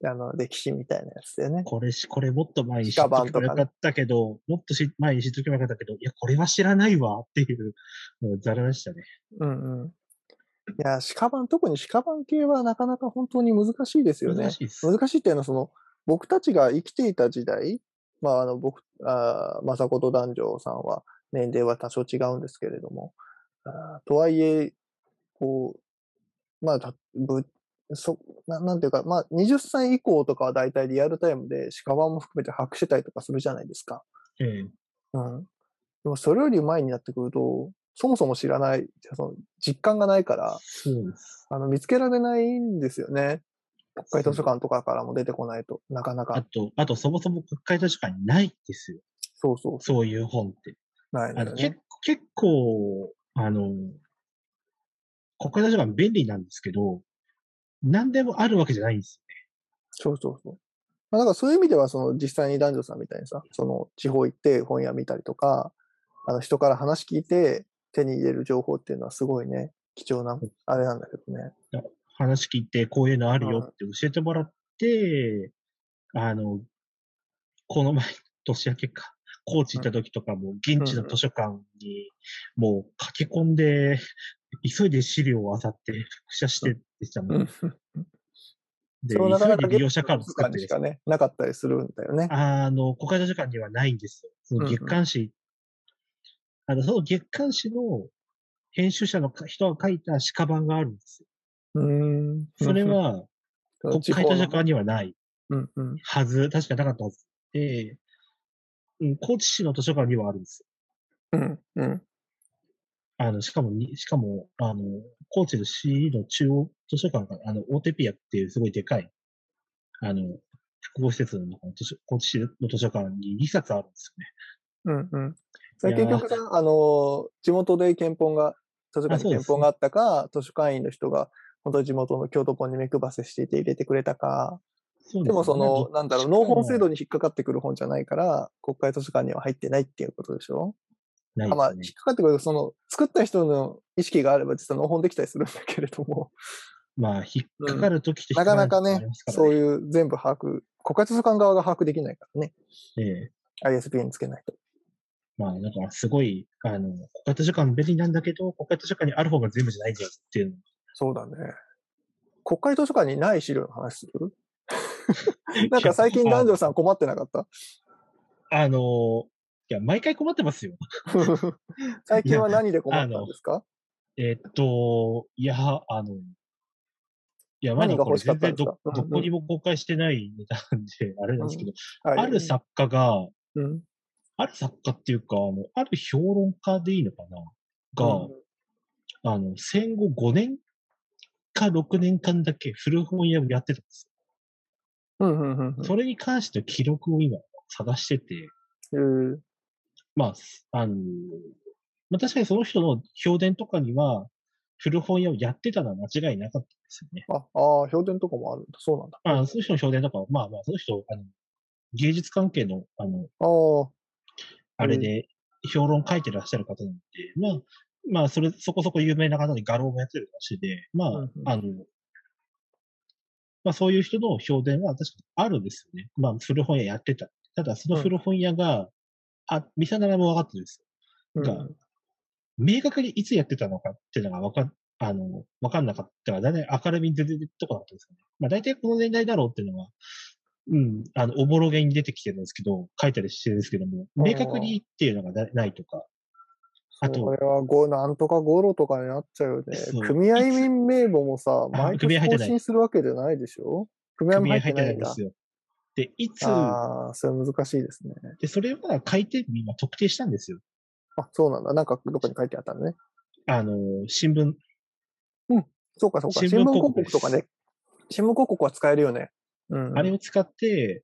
あの、歴史みたいなやつでね。これし、これもっと前に知っとけばよかったけど、もっとし前に知っとけばよかったけど、いや、これは知らないわっていう、もうざらでしたね。うんうん。いや、鹿版、特に鹿版系はなかなか本当に難しいですよね難。しい。難しいっていうのは、その、僕たちが生きていた時代、まあ、あの、僕、あー雅子と男女さんは年齢は多少違うんですけれども、あーとはいえ、こう、まあ、たぶそななんていうか、まあ、20歳以降とかは大体リアルタイムで鹿版も含めて把握してたりとかするじゃないですか。ええうん。でもそれより前になってくると、そもそも知らない、その実感がないから、そうです。あの見つけられないんですよね。国会図書館とかからも出てこないとなかなあか、と、あとそもそも国会図書館にないんですよ。そうそうそそういう本って。う、ないあの、結。結構、あの、国会図書館便利なんですけど、何でもあるわけじゃないんですそうそうそう。まあ、だからそういう意味では、その実際に男女さんみたいにさ、その地方行って本屋見たりとか、あの人から話聞いて手に入れる情報っていうのはすごいね、貴重な、あれなんだけどね。よ。話聞いて、こういうのあるよって教えてもらって、あの、この前、年明けか、高知行った時とかも、現地の図書館にもう駆け込んで、急いで資料を漁って、複写してでしたもん。で、なかな利用者カード図作ってしかね、なかったりするんだよね。あの、国会図書館にはないんですよ。そのうんうん月刊誌、あの、その月刊誌の編集者のか人が書いた鹿版があるんですよ。うーん。それは、うん、国会図書館にはないうんうん。はず、確かなかったはず。で、うん、高知市の図書館にはあるんですよ。うんうん。あの、しかもに、しかも、あの、高知の市の中央図書館が、あの、大手ピアっていうすごいでかい、あの、複合施設の中の図書、高知市の図書館に2冊あるんですよね。うんうん。結局さ、あのー、地元で憲法が、図書館に憲法があったか、図書館員の人が、本当に地元の京都本に目配せしていて入れてくれたか、そうでもその、なんだろう、納本制度にに引っかかってくる本じゃないから、国会図書館には入ってないっていうことでしょ？あまあ、引っ。かかってくる、その、作った人の意識があれば実は納本できたりするんだけれども、まあ、引っかかるときっかかる時もあかなかね。そういう全部把握、国会図書館側が把握できないからね、ええ。ISBN つけないと。まあ、なんかすごい、あの、国会図書館便利なんだけど、国会図書館にある方が全部じゃないんだよっていうの。そうだね。国会図書館にない資料の話する？なんか最近男女さん困ってなかった？あの、いや、毎回困ってますよ。最近は何で困ったんですか？えっと、いや、あの、いや、まだこれ全然どどこにも公開してないネタなんで、あれなんですけど、はい。ある作家が、うんある作家っていうか、あの、ある評論家でいいのかな？が、あの、戦後5年か6年間だけ古本屋をやってたんですうんうんうんよ。それに関しての記録を今探してて、うん。まあ、あの、まあ確かにその人の評伝とかには、古本屋をやってたのは間違いなかったんですよね。あ、ああ、評伝とかもあるんだ。そうなんだ。まあ、その人の評伝とかは、まあまあ、その人、あの、芸術関係の、あの、ああ、あれで、評論書いてらっしゃる方なんで、まあ、まあ、それ、そこそこ有名な方で画廊もやってるらしいで、まあ、うんうんあの、まあ、そういう人の評伝は確かにあるんですよね。まあ、古本屋やってた。ただ、その古本屋が、あ、店の名前も分かってるんですうんが明確にいつやってたのかっていうのがわかん、あの、わかんなかったから、だいたい明るみに出てるとこだったんですよね。まあ大体この年代だろうっていうのは、うん、あの、おぼろげに出てきてるんですけど、書いたりしてるんですけども、明確にっていうのがなないとか、あとそれはご、なんとかゴロとかになっちゃうよね。組合員名簿もさ、毎年更新するわけじゃないでしょ？組合も組合入ってないんで。すよ。で、いつ、ああ、それ難しいですね。で、それは回転日今特定したんですよ。あ、そうなんだ。なんかどこに書いてあったのね。あの、新聞、そうかそうか。新聞広告とかね。新聞広告は使えるよね。うん。あれを使って、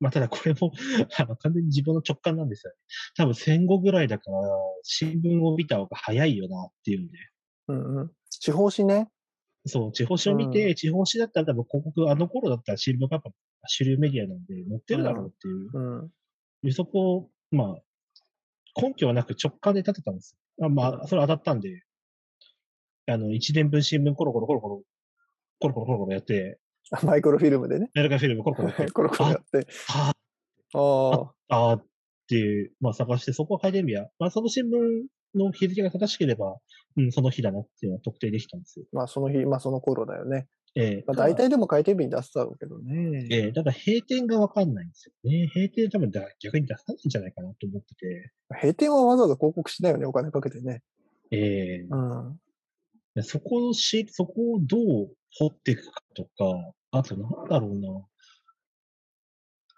まあ、ただこれも、あの、完全に自分の直感なんですよね。多分戦後ぐらいだから、新聞を見た方が早いよなっていうんで。うんうん。地方紙ね。そう、地方紙を見て、う地方紙だったら多分広告、あの頃だったら新聞がやっぱ主流メディアなんで載ってるだろうっていう。うん。でそこを、まあ、根拠はなく直感で立てたんですよ。あまあ、それ当たったんで、あの、一年分新聞コロコロコロコロ、コロコロコロコロやって、マイクロフィルムでね。メルカフィルムコロコロやって、コロコロやって。はああ。あーっていう、まあ探して、そこを書いてみや、まあその新聞の日付が正しければ、うん、その日だなっていうのは特定できたんですよ。まあその日、まあその頃だよね。ええまあ大体でも回転日に出すだろうけどね。ええただ閉店がわかんないんですよね。閉店多分だ逆に出さないんじゃないかなと思ってて、閉店はわざわざ広告しないよね、お金かけてね。ええうん。そこをし、そこをどう掘っていくかとか、あとなんだろうな。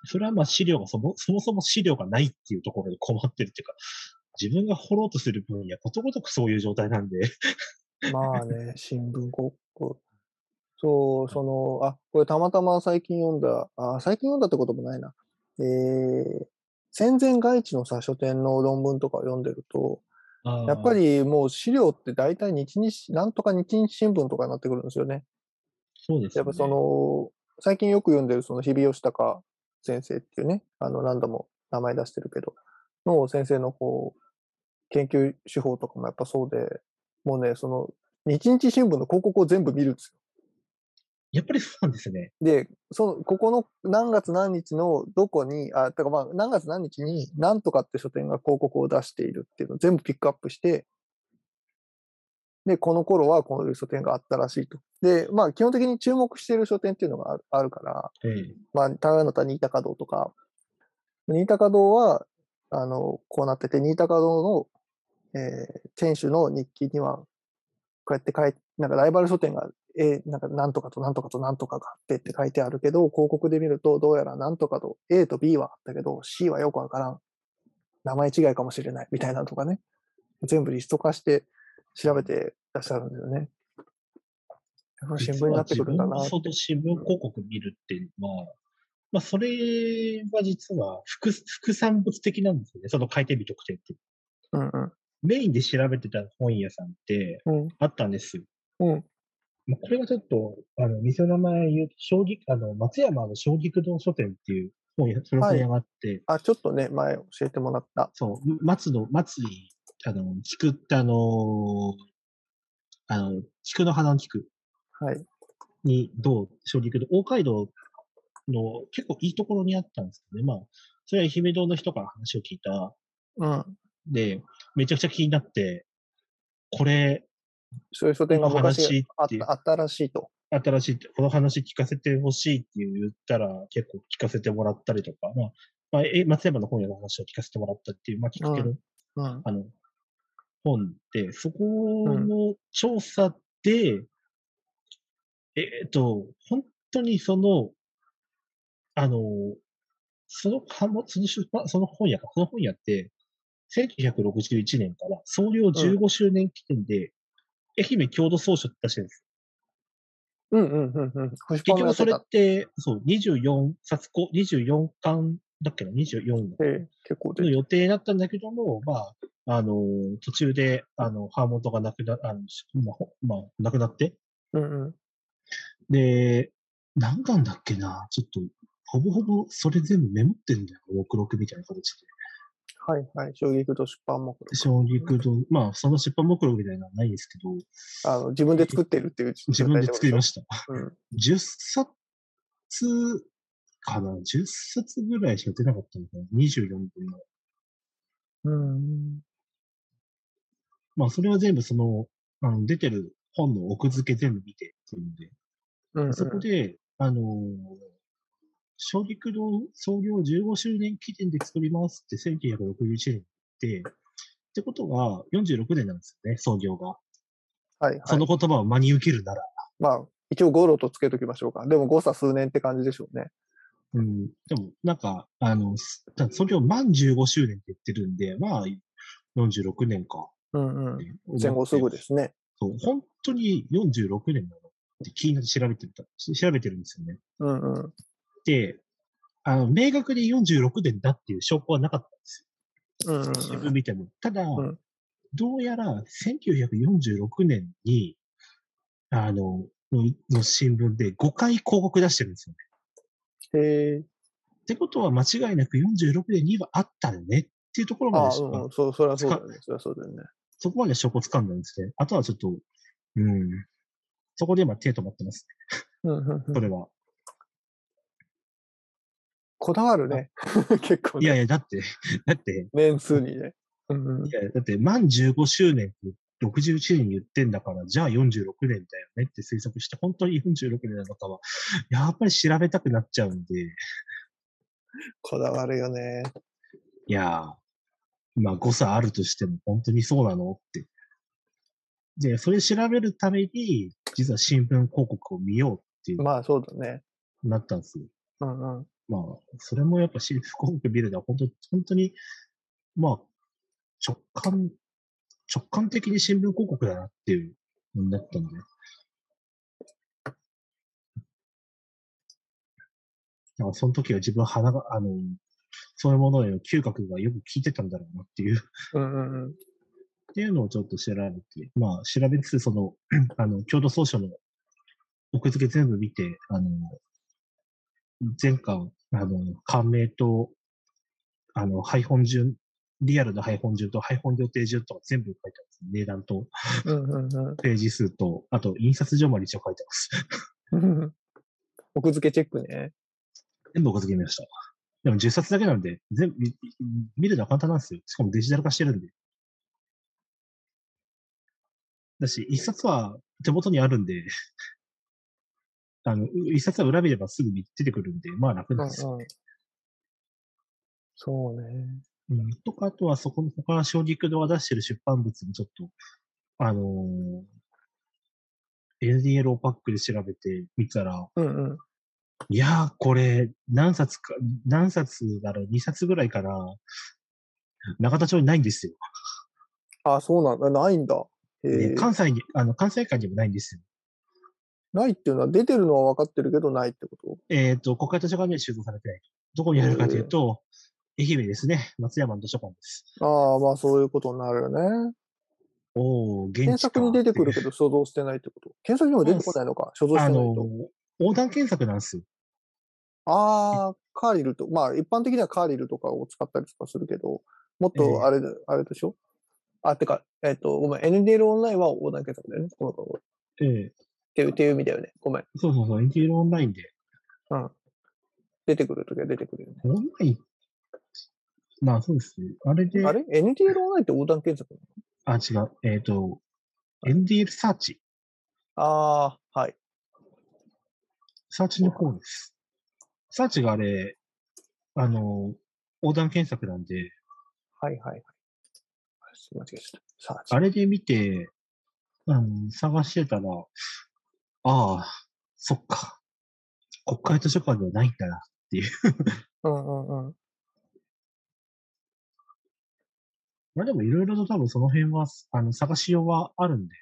それはまあ資料がそも、そもそも資料がないっていうところで困ってるっていうか、自分が掘ろうとする分野、ことごとくそういう状態なんで、まあね、新聞広告。そう、その、あ、これたまたま最近読んだ、あ、最近読んだってこともないな。えー、戦前外地のさ、書店の論文とかを読んでると、やっぱ、りもう資料って大体日日、なんとか日日新聞とかになってくるんですよね。そうですね。やっぱその、最近よく読んでるその日比吉隆先生っていうね、あの何度も名前出してるけど、の先生のこう、研究手法とかもやっぱそうで、もうね、その、日日新聞の広告を全部見るんですよ。やっぱりそうなんですね。で、その、ここの何月何日のどこに、あ、てかまあ、何月何日に何とかって書店が広告を出しているっていうのを全部ピックアップして、で、この頃はこういう書店があったらしいと。で、まあ、基本的に注目している書店っていうのがあるから、ええまあ、高野田新高堂とか、新高堂は、あの、こうなってて、新高堂の、えー店主の日記には、こうやって書いて、なんかライバル書店が、えーなんかなんとかとなんとかとなんとかがあってって書いてあるけど、広告で見ると、どうやらなんとかと A と B はあったけど、C はよくわからん。名前違いかもしれないみたいなのとかね。全部リスト化して調べてらっしゃるんですよね。新聞になってくるんだな新聞広告見るっていうのは、まあ、それは実は副副産物的なんですよね。その回転日特典って。うんうん。メインで調べてた本屋さんってうん。あったんですよ。うん。まあ、これはちょっと、あの、店の名前言うと、将棋、あの、松山の将棋堂書店っていう本屋、その本屋があって、あ、ちょっとね、前教えてもらった。そう、松の、松に、あの、菊ってあのあの、菊の花の菊はい。に、どう、将棋堂、大街道の結構いいところにあったんですよね。まあ、それは愛媛堂の人から話を聞いた。うん。で、めちゃくちゃ気になって、これ、そういう書店が昔ああったらしいと。新しい、この話聞かせてほしいって言ったら結構聞かせてもらったりとか、まあ、まあ、え松山の本屋の話を聞かせてもらったっていう、まあ、きっかけの、うん。あの、本で、そこの調査で、えっと、本当にその、あの、そのかも、その出版、その本屋か、その本屋って、1961年から創業15周年記念で、愛媛郷土総書って出してるんです。うんうんうんうん。星結局それってそう、24冊こ、24巻だっけな、24ええ結構での。予定だったんだけども、まあ、あの、途中で、あの、ハーモントがなくな、あの、しまあ、ほまあ、なくなって、うんうん。で、何巻だっけな、ちょっと、ほぼほぼそれ全部メモってんだよ、目録みたいな形で。はいはい。衝撃と出版目録。衝撃と、まあ、その出版目録みたいなのはないんですけど、あの自分で作ってるっていう。自分で作りました。た。うん。10冊かな ?10 冊ぐらいしか出なかったのかな ?24 分の。うん。まあ、それは全部その、あの、出てる本の奥付け全部見てっていうので、うんうん。そこで、あのー、小陸堂創業15周年記念で作りますって1961年で、ってことは46年なんですよね、創業が。はいはい。その言葉を真に受けるなら。まあ、一応ゴロとつけときましょうか。でも誤差数年って感じでしょうね。うん。でも、なんか、あの、す創業満15周年って言ってるんで、まあ、46年か。うんうん。って戦後すぐで。ですね。そう、本当に46年なのって気になって調べてた、調べてるんですよね。うんうん。で、あの、明確に46年だっていう証拠はなかったんですよ。うんうん自分見ても。ただ、んどうやら1946年に、あの、のの新聞で5回広告出してるんですよね。うん。へえ。ってことは間違いなく46年にはあったよねっていうところまでしか、あうんうん。そう、それはそうだよね。それはそうだよね。そこまで証拠つかんだんですね。あとはちょっと、うん。そこで今手止まってますね。うんうんうんそれは。こだわるね。結構ね。いやいや、だって、だって、年数にね。うんうんい。や、だって満15周年って61年言ってんだから、じゃあ46年だよねって推測して、本当に46年なのかは、やっぱり調べたくなっちゃうんで、こだわるよね。いやー、まあ誤差あるとしても本当にそうなのって。で、それ調べるために、実は新聞広告を見ようっていう、まあそうだね。なったんですよ。うんうん。まあ、それもやっぱ新聞広告見るのは本当、本当に、まあ、直感、直感的に新聞広告だなっていうのになったので。だからその時は自分鼻が、あの、そういうものへの嗅覚がよく効いてたんだろうなっていう。うんうんうん、っていうのをちょっと調べて、まあ調べつつ、その、あの、共同総書の奥付け全部見て、あの、前回、あの、感銘と、あの、配本順リアルな配本順と配本予定順とか全部書いてます。値段とページ数と、あと印刷所まで一応書いてます。うん。奥付けチェックね。全部奥付け見ました。でも10冊だけなんで、全部見見るのは簡単なんですよ。しかもデジタル化してるんで。だし、一冊は手元にあるんで、あの、一冊は裏見ればすぐ出てくるんで、まあ楽なんですよ。。そうね。うん、とか、あとはそこの他の小陸堂が出してる出版物もちょっと、あのー、NDL パックで調べてみたら、うんうん。いやー、これ、何冊か、何冊だろう、2冊ぐらいかな。中田町にないんですよ。あ、そうなんだ。ないんだ。へでえ。関西に、あの、関西間にもないんですよ。ないっていうのは出てるのは分かってるけどないってこと？えっ、と、国会図書館には収蔵されてない。どこにあるかというと、愛媛ですね。松山の図書館です。ああ、まあそういうことになるよね。おー、現地検索に出てくるかけど所蔵してないってこと？検索にも出てこないのか？所蔵してないと。ー、横断検索なんですよ。ああ、カーリルと、まあ一般的にはカーリルとかを使ったりとかするけど、もっええとあれで、あれでしょ？あ、てか、えっ、と、ごめん、NDL オンラインは横断検索だよね。このこええっていう、っていう意味だよね。ごめん。そうそうそう、エンティールオンラインで。うん。出てくるときは出てくるよね。オンラインまあそうですね。あれで、あれ ?NDL オンラインって横断検索あ、違う。えっ、と、NDL サーチ。ああ、はい。サーチの方です。サーチがあれ、あの、横断検索なんで、はいはいはい。間違えちゃった。さあ、あれで見て、あの、探してたら、ああ、そっか。国会図書館ではないんだな。うんうんうん。まあでもいろいろと多分その辺は、あの、探しようはあるんで。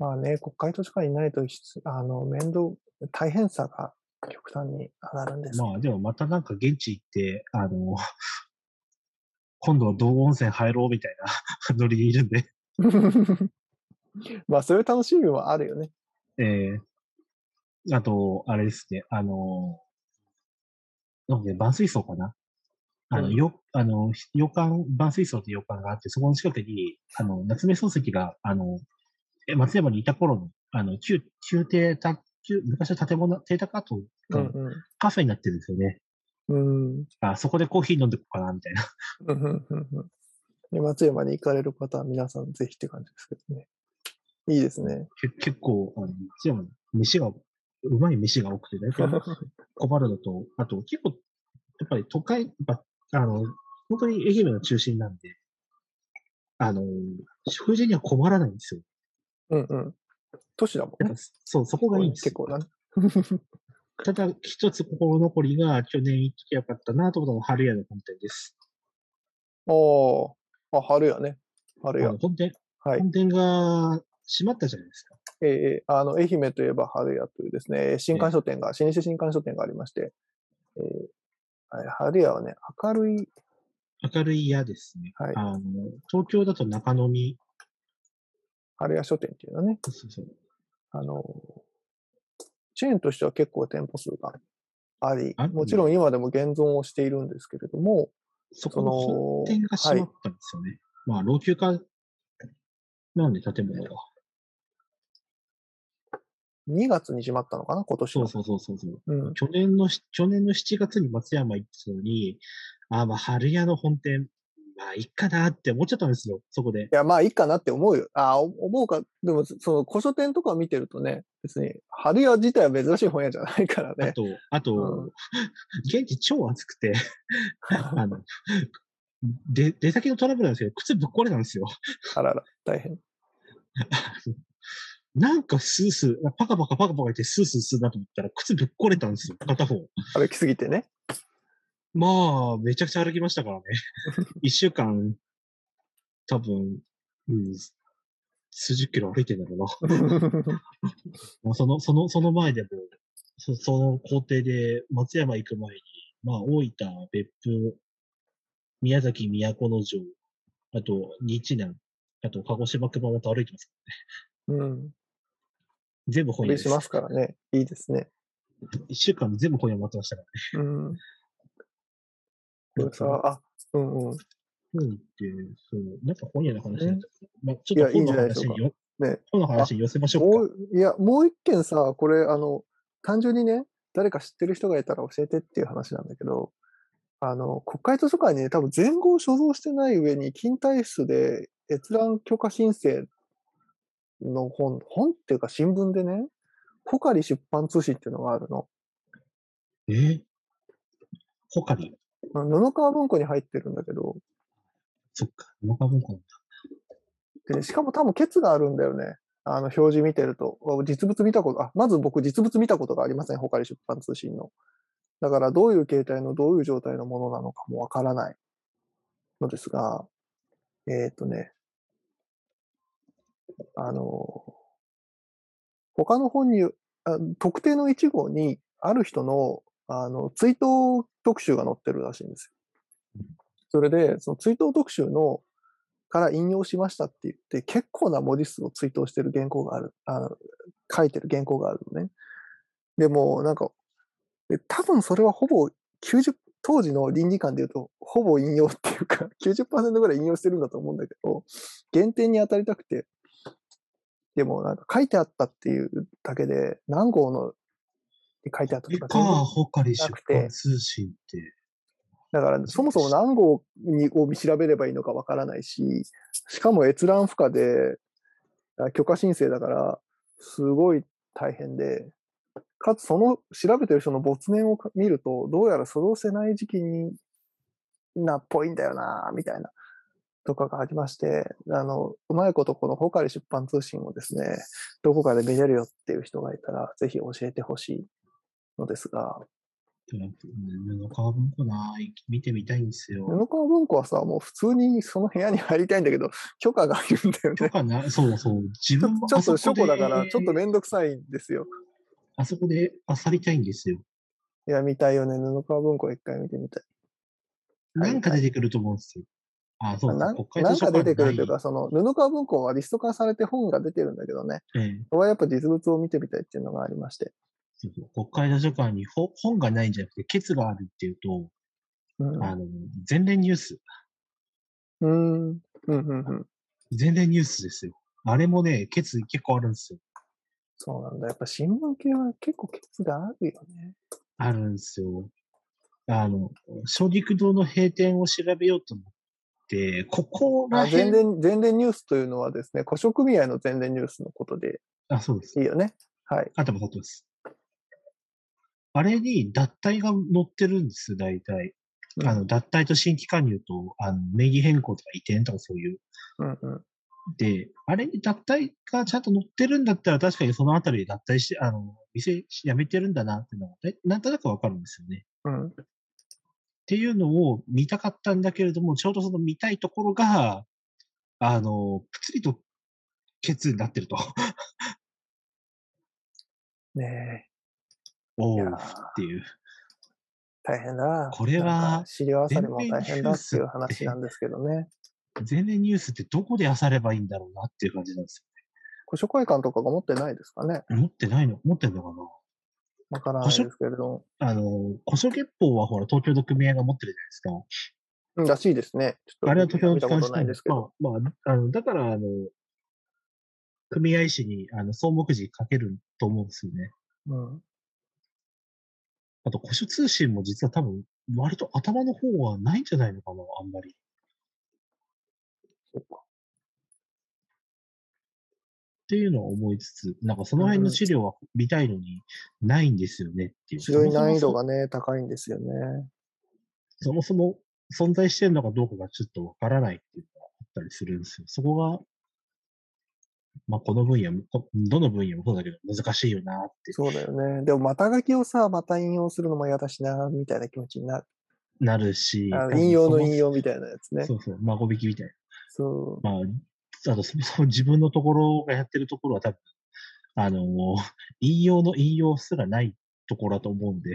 まあね、国会図書館にいないと、あの、面倒、大変さが極端に上がるんです。まあでもまたなんか現地行って、あの、今度は道後温泉入ろうみたいな ノリでいるんで。まあ、そういう楽しみもあるよね。えー、あと、あれですね、あの、なんで、万水槽かな？あの、うんよ、あの、洋館、万水槽って洋館があって、そこの近くに、あの、夏目漱石が、あの、え松山にいた頃の、あの、旧、旧邸昔の建物、邸宅跡うがんカフェになってるんですよね。うん。うん。あ、そこでコーヒー飲んでこうかな、みたいな。で松山に行かれる方は皆さんぜひって感じですけどね。いいですね。け結構、あの、松山、飯が、うまい飯が多くて、大体困るのと、あと結構、やっぱり都会、やっぱ、あの、本当に愛媛の中心なんで、あの、食事には困らないんですよ。うんうん。都市だもんね。そう、そこがいいんですよ。結構だね。ただ、一つ心残りが、去年行ってよかったなと思ったのが春屋の本店です。おー。あ、春やね。春やあの。本店、はい。本店が閉まったじゃないですか。えーあの、愛媛といえば春屋というですね、新刊書店が、老舗新刊書店がありまして、えーはい。春屋はね、明るい、明るい屋ですね。はい。あの、東京だと中野に、春屋書店っていうのはね、そうそうあの、チェーンとしては結構店舗数がありある、もちろん今でも現存をしているんですけれども、そこの店が閉まったんですよね。まあ、老朽化なんで建物が。2月に閉まったのかな、今年の。そうそうそうそうそう。うん。去年のし、去年の7月に松山行ってたのに、あまあ、春屋の本店、まあ、いっかなって思っちゃったんですよ、そこでい。や、まあいいかなって思うよ。あお思うか。でも、その古書店とか見てるとね、別に、春屋自体は珍しい本屋じゃないからね。あと、あと、うん現地超暑くて、あの、で、出先のトラブルなんですけど、靴ぶっ壊れたんですよ。あらら、大変。なんかスースー、パカパカパカパカ言ってスースーするなと思ったら、靴ぶっ壊れたんですよ、片方。歩きすぎてね。まあ、めちゃくちゃ歩きましたからね。一週間、多分、うん、数十キロ歩いてんだろうな。もうその、その、その前でもう、そその工程で松山行く前に、まあ、大分、別府、宮崎、都城、あと、日南、あと、鹿児島、熊本歩いてます。うん。全部本屋でしますからね。いいですね。一週間で全部本屋回ってましたからね。うん。これさ、あ、うんうん。本って、そう、なんか本屋の話になっちゃった。まあ、ちょっと本のいいんじゃないでしょうか話によ、ね本の話に寄せましょうか。いや、もう一件さ、これ、あの、単純にね、誰か知ってる人がいたら教えてっていう話なんだけど、あの、国会図書館にね、多分全号所蔵してない上に、近代室で閲覧許可申請の本、本っていうか新聞でね、ポカリ出版通信っていうのがあるの。え？ー、ほかり布川文庫に入ってるんだけど、そっか、農家文庫。で、しかも多分ケツがあるんだよね。あの、表示見てると。あ実物見たこと、あ、まず僕実物見たことがありません。他に出版通信の。だから、どういう形態のどういう状態のものなのかもわからないのですが、えっ、とね、あの、他の本に、あ特定の1号に、ある人の、あの、追悼特集が載ってるらしいんですよ。それで、その追悼特集の、から引用しましたって言って、結構な文字数を追悼してる原稿がある、あの書いてる原稿があるのね。でも、なんか、で多分それはほぼ90、当時の倫理観で言うと、ほぼ引用っていうか、90%ぐらい引用してるんだと思うんだけど、減点に当たりたくて、でもなんか書いてあったっていうだけで、何号のに書いてあったとか全然ほかり出版通信って。だから、そもそも何号にを調べればいいのかわからないし、しかも閲覧不可で、あ許可申請だから、すごい大変で、かつその調べてる人の没年をか見ると、どうやらそろせない時期になっぽいんだよな、みたいな、とかがありまして、あの、うまいことこのホカリ出版通信をですね、どこかで見れるよっていう人がいたら、ぜひ教えてほしいのですが、布川文庫な、見てみたいんですよ。布川文庫はさ、もう普通にその部屋に入りたいんだけど、許可がいるんだよね。許可な、そうそう。自分もちょっとあそこで初歩だから、ちょっとめんどくさいんですよ。あそこで漁りたいんですよ。いや、見たいよね。布川文庫一回見てみたい。はいなんか出てくると思うんですよ。あ、そうななんか出てくるというか、その布川文庫はリスト化されて本が出てるんだけどね、えはやっぱ実物を見てみたいっていうのがありまして。そうそう国会図書館にほ本がないんじゃなくて、ケツがあるっていうと、うん。あの、前例ニュース。うーん。うん、うん、うん。前例ニュースですよ。あれもね、ケツ結構あるんですよ。そうなんだ。やっぱ新聞系は結構ケツがあるよね。あるんですよ。あの、小陸堂の閉店を調べようと思って、ここら辺、伝、前伝ニュースというのはですね、古書組合の前伝ニュースのことであ、そうです。いいよね。はい。あ、でも立ってます。あれに脱退が載ってるんです、大体。あの、脱退と新規加入と、あの、名義変更とか移転とかそういう。うん、うん。で、あれに脱退がちゃんと載ってるんだったら、確かにそのあたりで脱退して、あの、店辞めてるんだなっていうのが、ねなんとなくわかるんですよね。うん。っていうのを見たかったんだけれども、ちょうどその見たいところが、あの、ぷつりとケツになってると。ねおうっていう。え、大変だな。これはなんか資料漁りも大変だっていう話なんですけどね。全面ニュースってどこで漁ればいいんだろうなっていう感じなんです古書会館とかが持ってないですかね。よ。持ってないの持ってんのかな？わからないですけれども。あの、古書月報はほら、東京の組合が持ってるじゃないですか。うんらしいですね。あれは東京の機関紙なんですけど。けど、まあ、まあ、あの、だから、あの、組合誌に、あの、総目次書けると思うんですよね。うん。あと、古書通信も実は多分、割と頭の方はないんじゃないのかな、あんまり。そうか。っていうのは思いつつ、なんかその辺の資料は見たいのに、ないんですよねっていう。非常に難易度がね、高いんですよね。そもそも存在してるのかどうかがちょっとわからないっていうのがあったりするんですよ。そこが、まあ、この分野も、こどの分野もそうだけど難しいよなってそうだよね。でも、また書きをさ、また引用するのも嫌だしな、みたいな気持ちになる。なるし、引用の引用みたいなやつね。そうそう、孫引きみたいな。そう。まあ、あとそも そも自分のところがやってるところは多分、あの、引用の引用すらないところだと思うんで。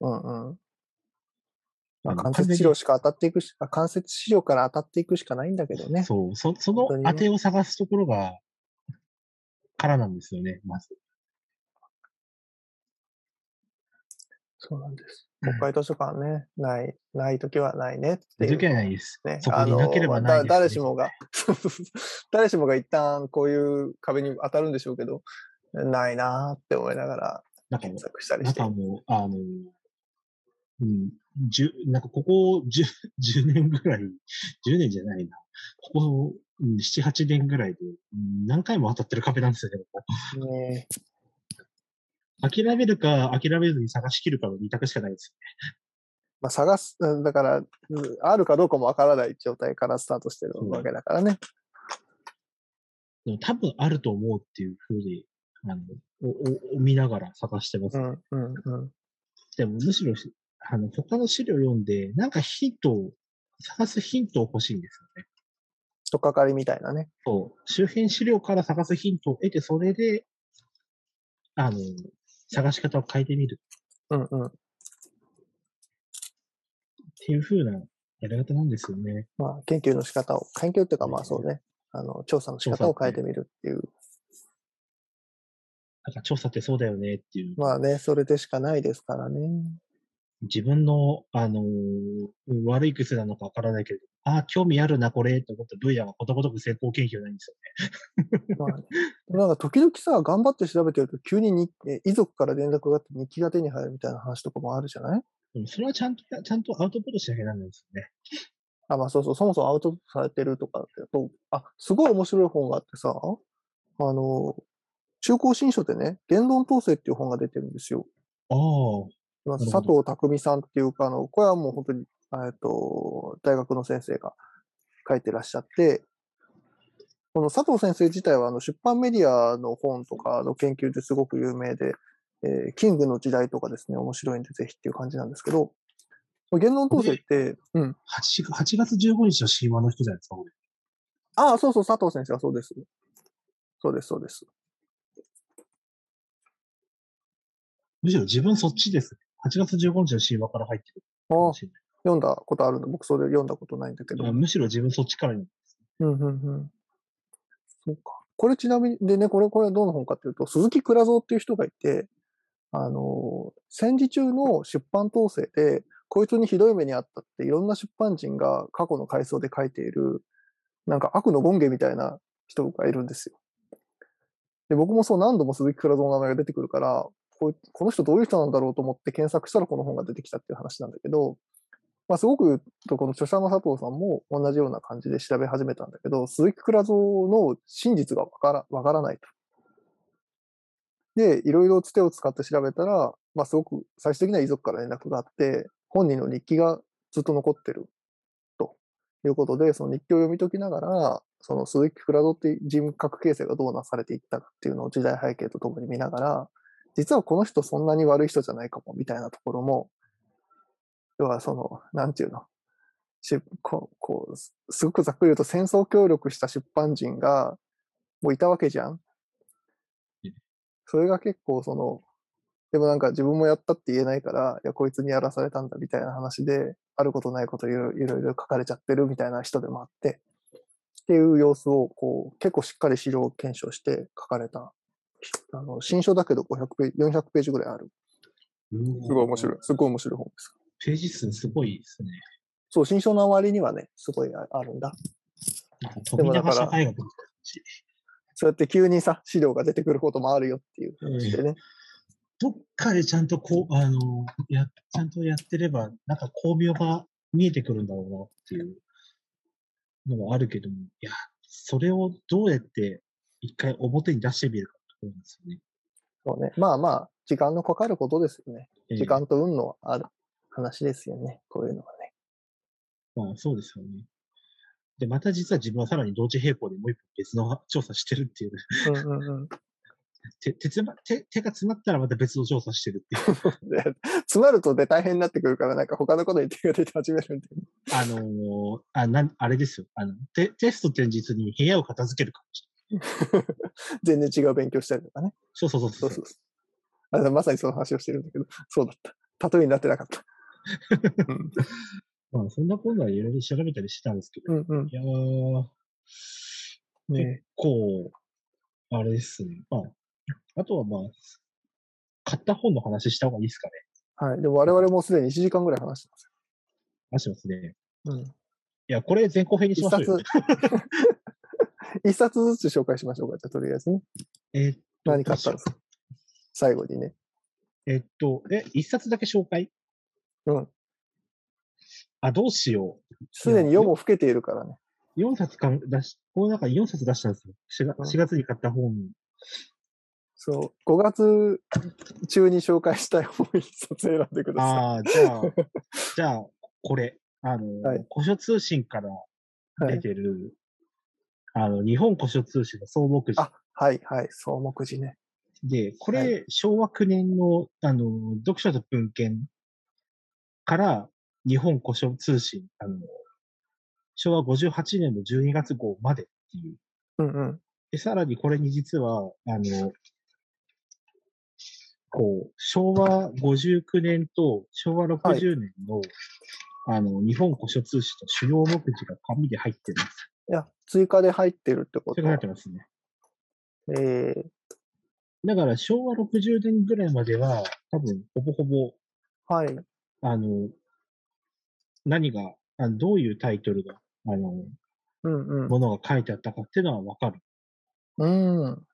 うんうん。まあ、関節治療しか当たっていくし、あ関節治療から当たっていくしかないんだけどね。そう、そその当てを探すところが、からなんですよね、まず。そうなんです。国会図書館ね、ない、ないときはないねっていう。時はないです。ね、そこにいなければないです、だ誰しもが、誰しもが一旦こういう壁に当たるんでしょうけど、ないなーって思いながら検索したりなんして。かもう、あの、うん、じゅ、なんかここ10、10 年ぐらい、10年じゃないな。ここ、うん、7、8年ぐらいで、うん何回も当たってる壁なんですよね、ここね諦めるか、諦めずに探し切るかの二択しかないです まあ、探す、うんだから、うんあるかどうかもわからない状態からスタートしてるわけだからね。よね。でも多分あると思うっていうふうに、あの、お、お、お見ながら探してます、ねうん、うん、うん。でもむしろし、あの、他の資料読んで、なんかヒントを、探すヒントを欲しいんですよね。とっかかりみたいなね。そう。周辺資料から探すヒントを得て、それで、あの、探し方を変えてみるうん、うん。っていう風なやり方なんですよね。まあ、研究の仕方を、研究っていうかまあそうね、あの、調査の仕方を変えてみるっていう。なんか調査ってそうだよねっていう。まあね、それでしかないですからね。自分の、あのー悪い癖なのかわからないけれど、ああ、興味あるな、これ、と思った分野はことごとく成功研究ないんですよまあ、なんか時々さ、頑張って調べてると急ににえ遺族から連絡があって日記が手に入るみたいな話とかもあるじゃない？ね。うんそれはちゃんと、ちゃんとアウトプットしなきゃなんないんですよね。あ、まあそうそう、そもそもアウトプットされてるとかってやと、あ、すごい面白い本があってさ、あの、中高新書でね、言論統制っていう本が出てるんですよ。ああ、佐藤匠さんっていうか、あの、これはもう本当に、えっと、大学の先生が書いてらっしゃって、この佐藤先生自体はあの出版メディアの本とかの研究ですごく有名で、えーキングの時代とかですね、面白いんでぜひっていう感じなんですけど、言論統制って、うん。8, 8月15日の神話の人じゃないですか。ああ、そうそう、佐藤先生はそうです。そうです、そうです。むしろ自分そっちです。8月15日の神話から入ってるああ読んだことあるの僕それ読んだことないんだけど。むしろ自分そっちからに。うん、うん、うん。そうか。これちなみに、でね、これ、これはどの本かっていうと、鈴木倉蔵っていう人がいて、あの、戦時中の出版統制で、こいつにひどい目にあったって、いろんな出版人が過去の回想で書いている、なんか悪の権下みたいな人がいるんですよ。で、僕もそう何度も鈴木倉蔵の名前が出てくるから、こいこの人どういう人なんだろうと思って検索したらこの本が出てきたっていう話なんだけど、まあ、すごく、この著者の佐藤さんも同じような感じで調べ始めたんだけど、鈴木倉蔵の真実がわからわからないと。で、いろいろつてを使って調べたら、まあ、すごく最終的には遺族から連絡があって、本人の日記がずっと残ってるということで、その日記を読み解きながら、その鈴木倉蔵っていう人格形成がどうなされていったかっていうのを時代背景とともに見ながら、実はこの人そんなに悪い人じゃないかもみたいなところも、要はその、なんていうの、しこうこうすすごくざっくり言うと戦争協力した出版人がもういたわけじゃん？うん。それが結構その、でもなんか自分もやったって言えないから、いや、こいつにやらされたんだみたいな話で、あることないこといろいろいろいろ書かれちゃってるみたいな人でもあって、っていう様子をこう結構しっかり資料検証して書かれた、あの新書だけど500ページ、400ページぐらいある。すごい面白い。すごい面白い本です。ページ数すごいですね。そう、新書の割にはね、すごいああるんだ。なんか飛。そうやって急にさ、資料が出てくることもあるよっていう話でね。どっかでちゃんとこう、あの、や、ちゃんとやってれば、なんか巧妙が見えてくるんだろうなっていうのはあるけども、いや、それをどうやって一回表に出してみるかってことなんですよね。そうね。まあまあ、時間のかかることですよね。ええ時間と運のある話ですよね。こういうのはね。まあ、そうですよね。で、また実は自分はさらに同時並行でもう一本別の調査してるっていう、うんうんうん。手手つま手手が詰まったらまた別の調査してるっていう。で、詰まるとで大変になってくるから、なんか他のことに手が出て始めるんで。あのーあ、なん、あれですよ。あの、テテスト前日に部屋を片付けるかもしれない。全然違う勉強したりとかね。そうそうそうそそううそう。あまさにその話をしてるんだけど、そうだった。例えになってなかった。うん まあ、そんなことはいろいろ調べたりしてたんですけど、うんうんいやー、結ね構、あれですね。まあ、あとはまあ、買った本の話した方がいいですかね。はい。でも我々もうすでに1時間ぐらい話してます話しますね。よ。うん。いや、これ前後編にし一ましょう冊よ。、一冊ずつ紹介しましょうか。じゃあとりあえずね。えーっと何買ったんですか？最後にね。えーっと、え、一冊だけ紹介？うん。あ、どうしよすでに夜も更けているからね。う。4冊か出し、この中に4冊出したんですよ。4うん月 ,4 月に買った本。そう。5月中に紹介したい本一冊選んでくださああ、じゃあ、じゃあ、これ。あの、はい古書通信からい。はい。出てる、あの、日本古書通信の総目次あ、はい、はい。総目次ね。で、これ、は昭和9年の、あの、読書と文献から、日本古書通信、あの、昭和58年の12月号までっていう。うんうん。で、さらにこれに実は、あの、こう、昭和59年と昭和60年の、あの、日本古書通信の主要目次が紙で入ってるんです。いや、追加で入ってるってこと？それが入ってますね。えー、だから昭和60年ぐらいまでは、多分、ほぼほぼ、はい。あの、何が、あのどういうタイトルが、あの、うんうん。ものが書いてあったかっていうのはわかる。うん。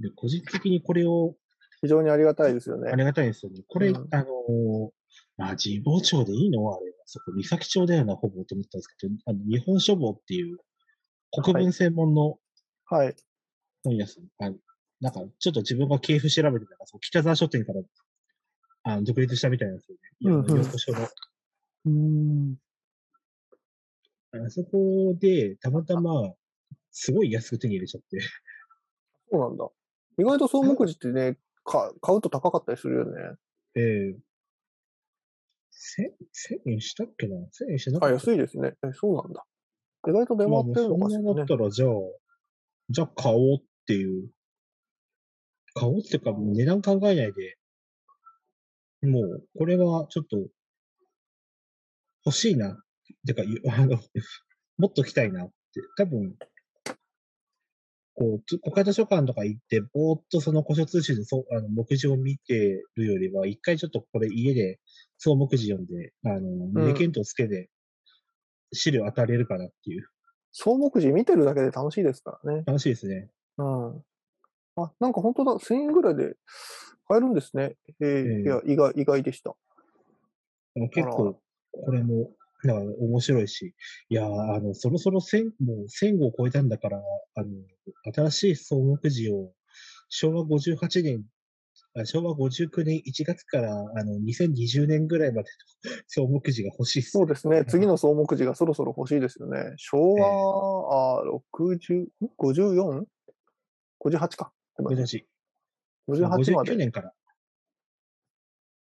で、個人的にこれを、非常にありがたいですよねあ。りがたいですよね。これ、うんあの、あ、神保町でいいのあれ。そこ、三崎町だよな、ほぼと思ったんですけど、あの、日本書房っていう、国文専門のはい。本屋さん、あなんか、ちょっと自分が系譜調べてたら、そう北沢書店から、あの、独立したみたいなんですよね。うんうん。あそこで、たまたま、すごい安く手に入れちゃって。そうなんだ。意外と総目次ってね、か買うと高かったりするよね。ええ千、千円したっけな？千円してなかあ、った安いですね。え、そうなんだ。意外と出回ってるのかしらねそんなだっ。たら、じゃあ、じゃあ買おうっていう。買おうっていうか、値段考えないで、もう、これはちょっと、欲しいな。ってか、ゆあの、もっと来たいなって。多分、こう、つ国会図書館とか行って、ぼーっとその古書通信のそうあの目次を見てるよりは、一回ちょっとこれ家で総目次読んで、あの、胸検討つけて、資料当たれるかなっていう。総目次見てるだけで楽しいですからね。楽しいですね。うん。あ、なんか本当だ、1000円ぐらいで買えるんですね。えーええいや、意外、意外でした。結構、これも、だから面白いし、いやー、あの、そろそろ千、もう1000を超えたんだから、あの、新しい総目次を、昭和58年、あ昭和59年1月から、あの、2020年ぐらいまでの総目次が欲しい。そうですね。次の総目次がそろそろ欲しいですよね。昭和、あ、60、ん？54?58 か。今年、58ま59で。年から。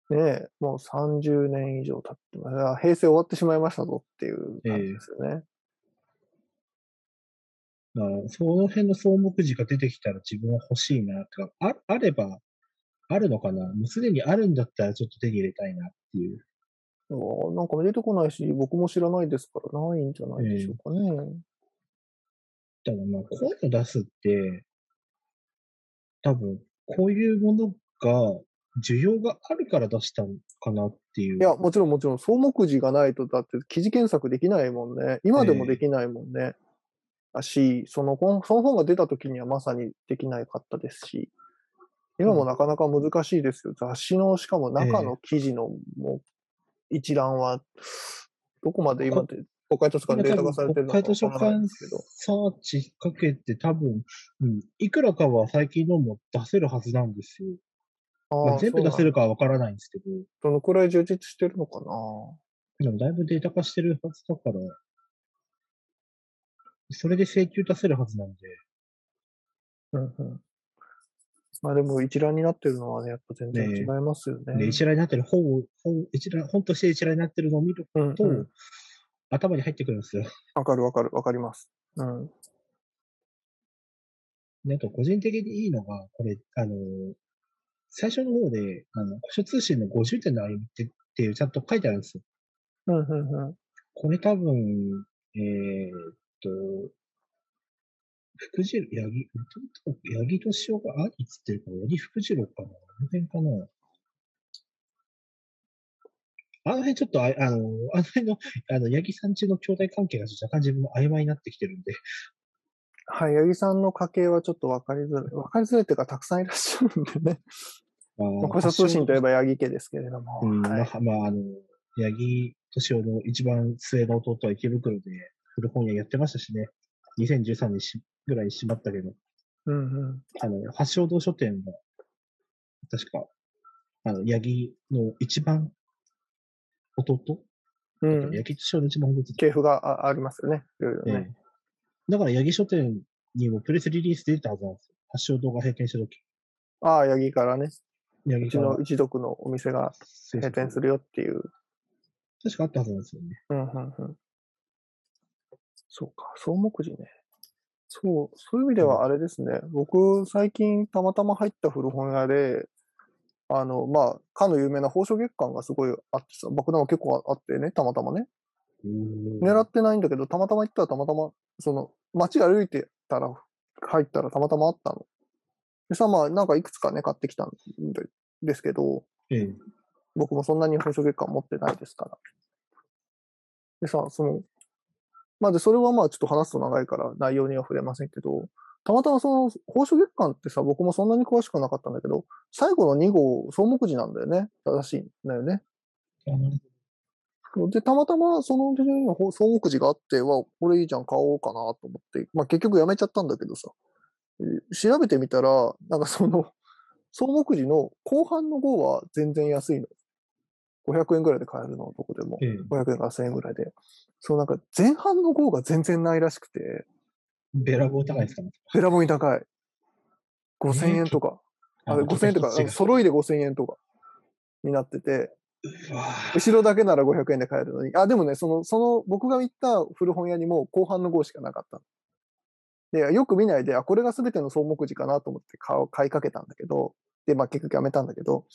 ねえ、もう30年以上経ってます。あ平成終わってしまいましたぞっていう感じですよね。あその辺の総目次が出てきたら自分は欲しいな、とか、ああれば、あるのかなもうすでにあるんだったらちょっと手に入れたいなっていう。あーなんか出てこないし、僕も知らないですからないんじゃないでしょうかね。ただまあ、こういうの出すって、多分、こういうものが、需要があるから出したのかなっていう。いや、もちろんもちろん、総目次がないと、だって記事検索できないもんね。今でもできないもんね。だし、その本、その本が出た時にはまさにできないかったですし、今もなかなか難しいですよ。雑誌の、しかも中の記事のもう一覧は、どこまで今って、国会図書館でデータ化されてるのか国会図書館ですけど。サーチかけて多分、うん、いくらかは最近のも出せるはずなんですよ。まああ、全部出せるかはわからないんですけど、どのくらい充実してるのかな？でもだいぶデータ化してるはずだから、それで請求出せるはずなんで、うんうん。まあでも一覧になってるのはね、やっぱ全然違いますよね。で一覧になってる本を、本一覧本として一覧になってるのを見ると、うんうん頭に入ってくるんですよ。わかるわかるわかります。うん。であと、個人的にいいのが、これ、あの、最初の方で、あの、古書通信の50点の歩みってっていうちゃんと書いてあるんですよ。うん、うん、うん。これ多分、えーっと、福次郎、八木、八木敏夫が兄っつってるから、八木福次郎かなあの辺かなあの辺ちょっとあ、あの、あの辺の、あの、八木さんちの兄弟関係が若干自分も曖昧になってきてるんで、はい、八木さんの家系はちょっと分かりづらい。分かりづらいっていうか、たくさんいらっしゃるんでね。まあまあ、古書通信といえば八木家ですけれども。うん、はいまあ、まあ、あの、八木敏夫の一番末の弟は池袋で古本屋やってましたしね。2013年しぐらいに閉まったけど、うんうん。あの、発祥堂書店が、確か、あの、八木の一番弟、うん。八木敏夫の一番弟、系譜があありますよね。いろいろえね。えだから八木書店にもプレスリリース出てたはずなんですよ。発祥堂が閉店した時。ああ、八木からね。うち八木からの一族のお店が閉店するよっていう。確かあったはずなんですよね。うんうんうん。そうか、草木寺ね。そう、そういう意味ではあれですね。僕、最近たまたま入った古本屋で、あの、まあ、かの有名な宝書月間がすごいあってさ、爆弾が結構あってね、たまたまね。狙ってないんだけど、たまたま行ったらたまたま、その、街歩いてたら、入ったらたまたまあったの。でさ、まあ、なんかいくつかね、買ってきたんでですけど、ええ。僕もそんなに宝書月間持ってないですから。でさ、その、まずそれはまあちょっと話すと長いから内容には触れませんけど、たまたまその宝書月間ってさ、僕もそんなに詳しくなかったんだけど、最後の2号、草木寺なんだよね。正しいんだよね。で、たまたまその時に草木寺があって、は、これいいじゃん、買おうかなと思って、まあ結局やめちゃったんだけどさ、えー調べてみたら、なんかその、草木寺の後半の号は全然安いの。500円ぐらいで買えるの、どこでも。ええ。500円から1000円ぐらいで。そうなんか前半の号が全然ないらしくて、ベラボー高いですかね。ベラボーに高い。5000円とか。あれ5000円とか、揃いで5000円とかになってて、後ろだけなら500円で買えるのに。あ、でもね、その、その、僕が行った古本屋にも後半の号しかなかったの。で、よく見ないで、あ、これが全ての草木寺かなと思って買う買いかけたんだけど、で、まあ結局やめたんだけど、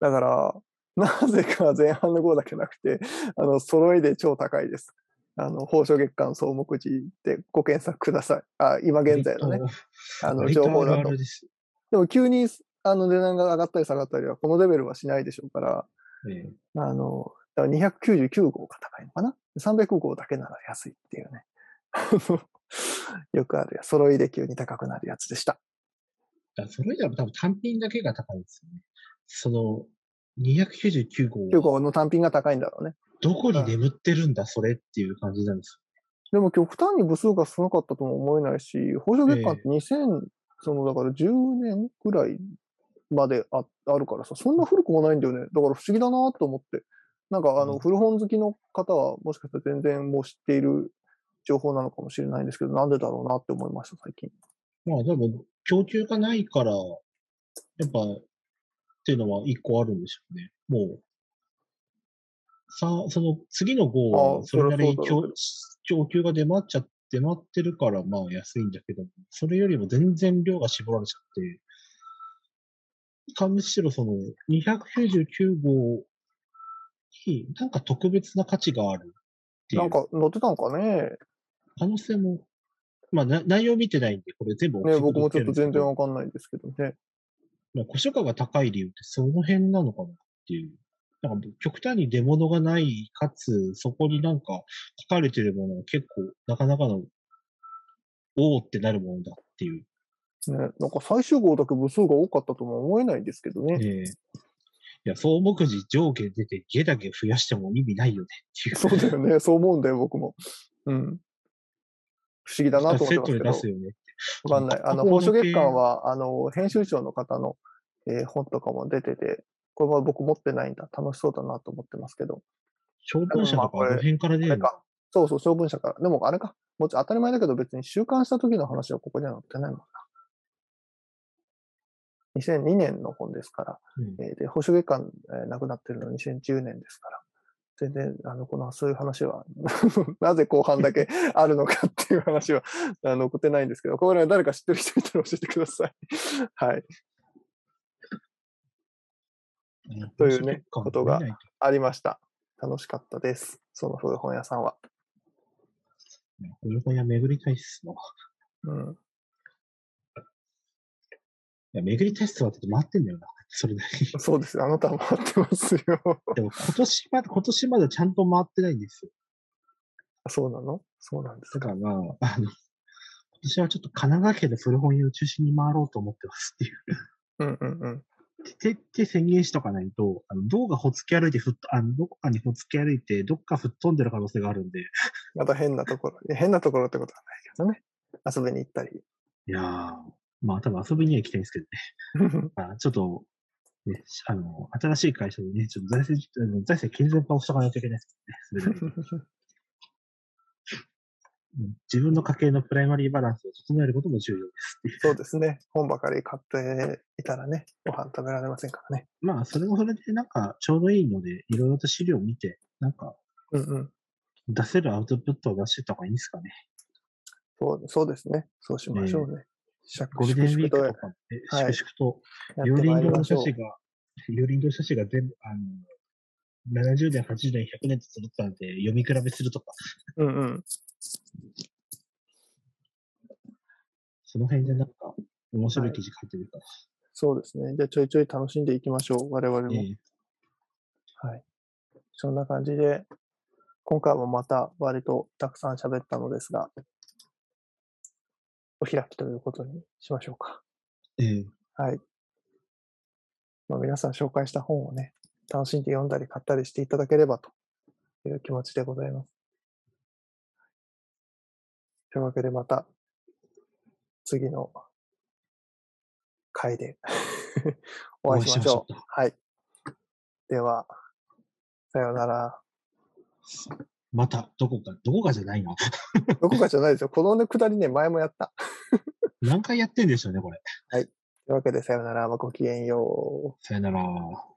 だから、なぜか前半の号だけなくて、あの、揃いで超高いです。あの、宝書月間草木寺でご検索ください。あ、今現在のね、あの、情報だと。でも急に、あの、値段が上がったり下がったりは、このレベルはしないでしょうから、ええあの、だから299号が高いのかな ?300 号だけなら安いっていうね。よくあるや、揃いで急に高くなるやつでした。だからそれじゃ多分単品だけが高いんですよね。その、299号9は号の単品が高いんだろうね。どこに眠ってるんだ、それっていう感じなんですでも極端に部数が少なかったとも思えないし、宝書月間って2000、その、だから10年くらいまでああるからさ、そんな古くもないんだよね。だから不思議だなと思って。なんかあの、うん古本好きの方はもしかしたら全然もう知っている情報なのかもしれないんですけど、なんでだろうなって思いました、最近。まあ多分、供給がないから、やっぱ、っていうのは一個あるんでしょうね。もう、その次の号それなりに供供給が出回っちゃって、出回ってるからまあ安いんだけど、それよりも全然量が絞られちゃって、かむしろその299号になんか特別な価値があるっていう。なんか載ってたのかね。可能性も、まあな内容見てないんで、これ全部ね、僕もちょっと全然わわかんないんですけどね。まあ、古書価が高い理由ってその辺なのかなっていう。なんか極端に出物がない、かつ、そこになんか書かれてるものは結構なかなかの、おーってなるものだっていう。ね、なんか最終号だけ部数が多かったとも思えないんですけどね。ええいや、総目次上下出て、下だけ増やしても意味ないよねっていう。そうだよね。そう思うんだよ、僕も。うん。不思議だなと思ってセッますけど。トで出すよね。わかんない。あの、過去の宝書月間は、あの、編集長の方の、えー本とかも出てて、これは僕持ってないんだ。楽しそうだなと思ってますけど。長文社とかあの辺から出るの？あれか。そうそう、小文社から。でもあれか。もちろん当たり前だけど別に週刊した時の話はここには載ってないもんな。2002年の本ですから。うんえーで、保守月間、えー亡くなってるの2010年ですから。全然、あの、この、そういう話は、なぜ後半だけ あるのかっていう話は、あの、残ってないんですけど、これは誰か知ってる人いたら教えてください。はい。というねことがありました。楽しかったです。その古本屋さんは。と古本屋巡りたいっすの。うん。いや、巡りたいっすわって回ってんだよな。それなりに。そうですよ。あなたは回ってますよ。でも今年まで、今年までちゃんと回ってないんですよ。そうなの？そうなんですか。だから、あの、今年はちょっと神奈川県の古本屋を中心に回ろうと思ってますっていう。うんうんうん。てって宣言しとかないと、あの、銅がほつき歩いてふっと、あの、どこかにほつき歩いて、どっか吹っ飛んでる可能性があるんで、また変なところ。いや変なところってことはないけどね。遊びに行ったり。いやー、まあ多分遊びには行きたいんですけどね。まあ、ちょっと、ね、あの、新しい会社でね、ちょっと財政、財政健全化をしとかないといけないですけどね。自分の家計のプライマリーバランスを整えることも重要です。そうですね。本ばかり買っていたらね、ご飯食べられませんからね。まあ、それもそれでなんかちょうどいいので、いろいろと資料を見て、なんかうんうん。出せるアウトプットを出してた方がいいんですかね。そうそうですね。そうしましょうね。しゴールデンウィークとかで、はい粛々と、やって両輪堂の。写真が、両輪堂写真が全部、あの、70年、80年、100年と揃ったんで、読み比べするとか、うんうん。その辺でなんか、面白い記事書いてるから。そうですね。じゃあちょいちょい楽しんでいきましょう。我々も。ええはい。そんな感じで、今回もまた割とたくさん喋ったのですが、お開きということにしましょうか。ええはい。まあ、皆さん紹介した本をね、楽しんで読んだり買ったりしていただければという気持ちでございます。というわけでまた次の回で お会いしましょう。お会いしましょうはい。では、さようなら。また、どこか、どこかじゃないな。どこかじゃないですよ。このね、くだりね、前もやった。何回やってんでしょうね、これ。というわけで、さようなら。まあごきげんよう。さよなら。